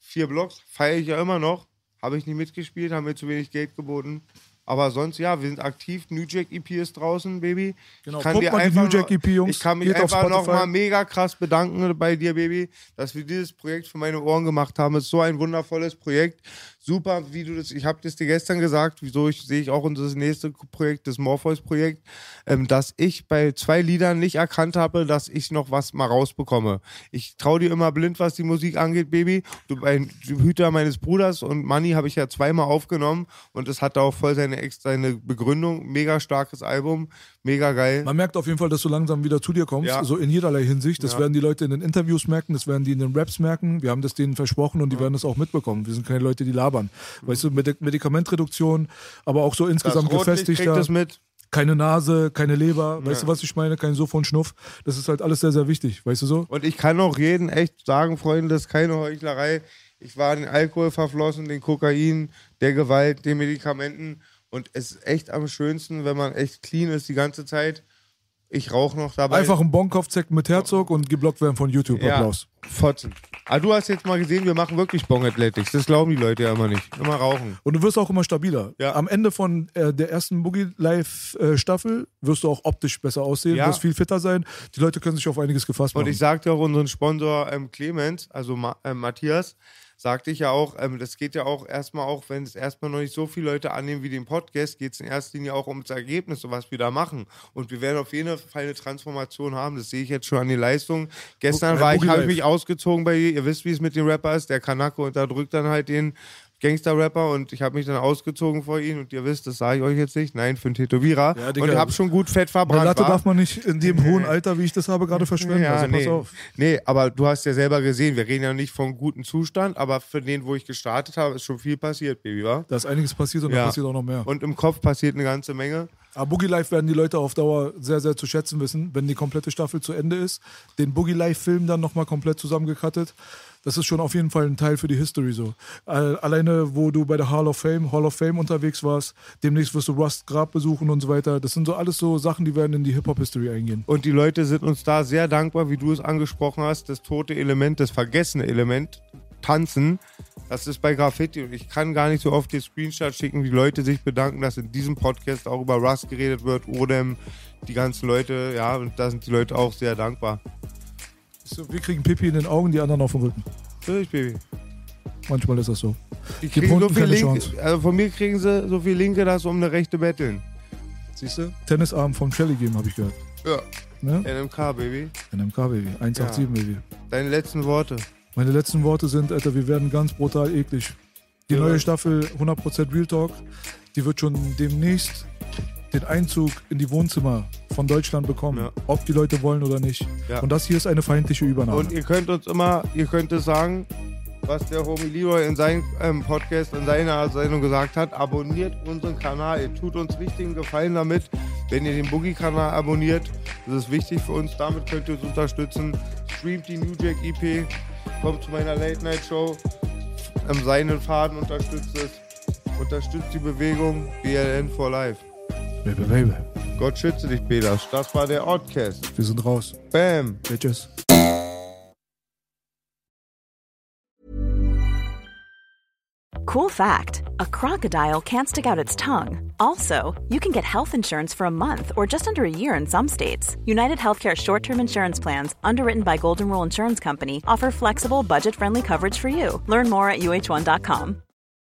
Vier Blocks, feiere ich ja immer noch. Habe ich nicht mitgespielt, haben mir zu wenig Geld geboten. Aber sonst, ja, wir sind aktiv. New Jack EP ist draußen, Baby. Genau, ich kann guckt dir mal die New Jack EP, Jungs. Ich kann mich Geht einfach nochmal mega krass bedanken bei dir, Baby, dass wir dieses Projekt für meine Ohren gemacht haben. Es ist so ein wundervolles Projekt. Super, wie du das, ich habe das dir gestern gesagt, wieso ich sehe ich auch unser nächste Projekt, das Morpheus-Projekt, ähm, dass ich bei zwei Liedern nicht erkannt habe, dass ich noch was mal rausbekomme. Ich traue dir immer blind, was die Musik angeht, Baby. Du ein Hüter meines Bruders und Money habe ich ja zweimal aufgenommen und es hatte auch voll seine, ex- seine Begründung. Mega starkes Album, mega geil. Man merkt auf jeden Fall, dass du langsam wieder zu dir kommst, Ja. so in jederlei Hinsicht. Das Ja. werden die Leute in den Interviews merken, das werden die in den Raps merken. Wir haben das denen versprochen und die werden das auch mitbekommen. Wir sind keine Leute, die labern. Weißt du, Medi- Medikamentreduktion, aber auch so insgesamt Rotlicht gefestigt. kriegt das mit. Keine Nase, keine Leber, weißt Ja. du, was ich meine? Kein Suff und Schnuff. Das ist halt alles sehr, sehr wichtig, weißt du so? Und ich kann auch jeden echt sagen, Freunde, das ist keine Heuchlerei. Ich war den Alkohol verflossen, den Kokain, der Gewalt, den Medikamenten. Und es ist echt am schönsten, wenn man echt clean ist die ganze Zeit. Ich rauche noch dabei. Einfach einen Bonkopf zecken mit Herzog und geblockt werden von YouTube. ja, Applaus. Fotzen. Aber du hast jetzt mal gesehen, wir machen wirklich Bong Athletics. Das glauben die Leute ja immer nicht. Immer rauchen. Und du wirst auch immer stabiler. Ja. Am Ende von äh, der ersten Boogie Live äh, Staffel wirst du auch optisch besser aussehen, Ja. wirst viel fitter sein. Die Leute können sich auf einiges gefasst machen. Und ich sagte auch unseren Sponsor ähm, Clemens, also Ma äh, Matthias, sagte ich ja auch, ähm, das geht ja auch erstmal auch, wenn es erstmal noch nicht so viele Leute annehmen wie den Podcast, geht es in erster Linie auch ums Ergebnis und was wir da machen. Und wir werden auf jeden Fall eine Transformation haben, das sehe ich jetzt schon an den Leistungen. Gestern Bei war ich, habe ich mich ausgezogen bei ihr, ihr wisst, wie es mit dem Rapper ist, der Kanake unterdrückt dann halt den Gangster-Rapper und ich habe mich dann ausgezogen vor ihn und ihr wisst, das sage ich euch jetzt nicht, nein, für einen Tätowierer Ja, Digga. und habe schon gut fett verbrannt. Eine Latte darf man nicht in dem hohen Alter, wie ich das habe, gerade verschwenden. Ja, also pass nee. auf. nee, aber du hast ja selber gesehen, wir reden ja nicht von gutem Zustand, aber für den, wo ich gestartet habe, ist schon viel passiert, Baby, wa? Da ist einiges passiert und da Ja. passiert auch noch mehr. Und im Kopf passiert eine ganze Menge. Aber Boogie Life werden die Leute auf Dauer sehr, sehr zu schätzen wissen, wenn die komplette Staffel zu Ende ist. Den Boogie Life-Film dann nochmal komplett zusammengekattet. Das ist schon auf jeden Fall ein Teil für die History so. Alleine, wo du bei der Hall of Fame, Hall of Fame unterwegs warst, demnächst wirst du Rust Grab besuchen und so weiter. Das sind so alles so Sachen, die werden in die Hip-Hop-History eingehen. Und die Leute sind uns da sehr dankbar, wie du es angesprochen hast, das tote Element, das vergessene Element, tanzen. Das ist bei Graffiti und ich kann gar nicht so oft die Screenshot schicken, wie Leute sich bedanken, dass in diesem Podcast auch über Rust geredet wird, Odem, die ganzen Leute, ja, und da sind die Leute auch sehr dankbar. So, wir kriegen Pipi in den Augen, die anderen auf dem Rücken. Natürlich, Baby. Manchmal ist das so. Die Gib kriegen so Hunden viel keine Linke, Chance. also von mir kriegen sie so viel Linke, dass sie um eine rechte betteln. Siehst du? Tennisarm vom Shelly geben, habe ich gehört. Ja. Ne? NMK, Baby. NMK, Baby. 187, Baby. Deine letzten Worte. Meine letzten Worte sind, Alter, wir werden ganz brutal eklig. Die Ja. neue Staffel 100% Real Talk, die wird schon demnächst den Einzug in die Wohnzimmer von Deutschland bekommen, Ja. ob die Leute wollen oder nicht. Ja. Und das hier ist eine feindliche Übernahme. Und ihr könnt uns immer, ihr könnt es sagen, was der Homie Leroy in seinem ähm, Podcast, in seiner Sendung gesagt hat. Abonniert unseren Kanal. Ihr tut uns richtigen Gefallen damit, wenn ihr den Boogie-Kanal abonniert. Das ist wichtig für uns. Damit könnt ihr uns unterstützen. Streamt die New Jack EP. Kommt zu meiner Late-Night-Show. Am seinen Faden unterstützt es. Unterstützt die Bewegung BLN for Life. Baby, baby. Gott schütze dich, Pedas. Das war der Oddcast. Wir er sind raus. Bam. Bitches. Er cool fact a crocodile can't stick out its tongue. Also, you can get health insurance for a month or just under a year in some states. United Healthcare short term insurance plans, underwritten by Golden Rule Insurance Company, offer flexible, budget friendly coverage for you. Learn more at uh1.com.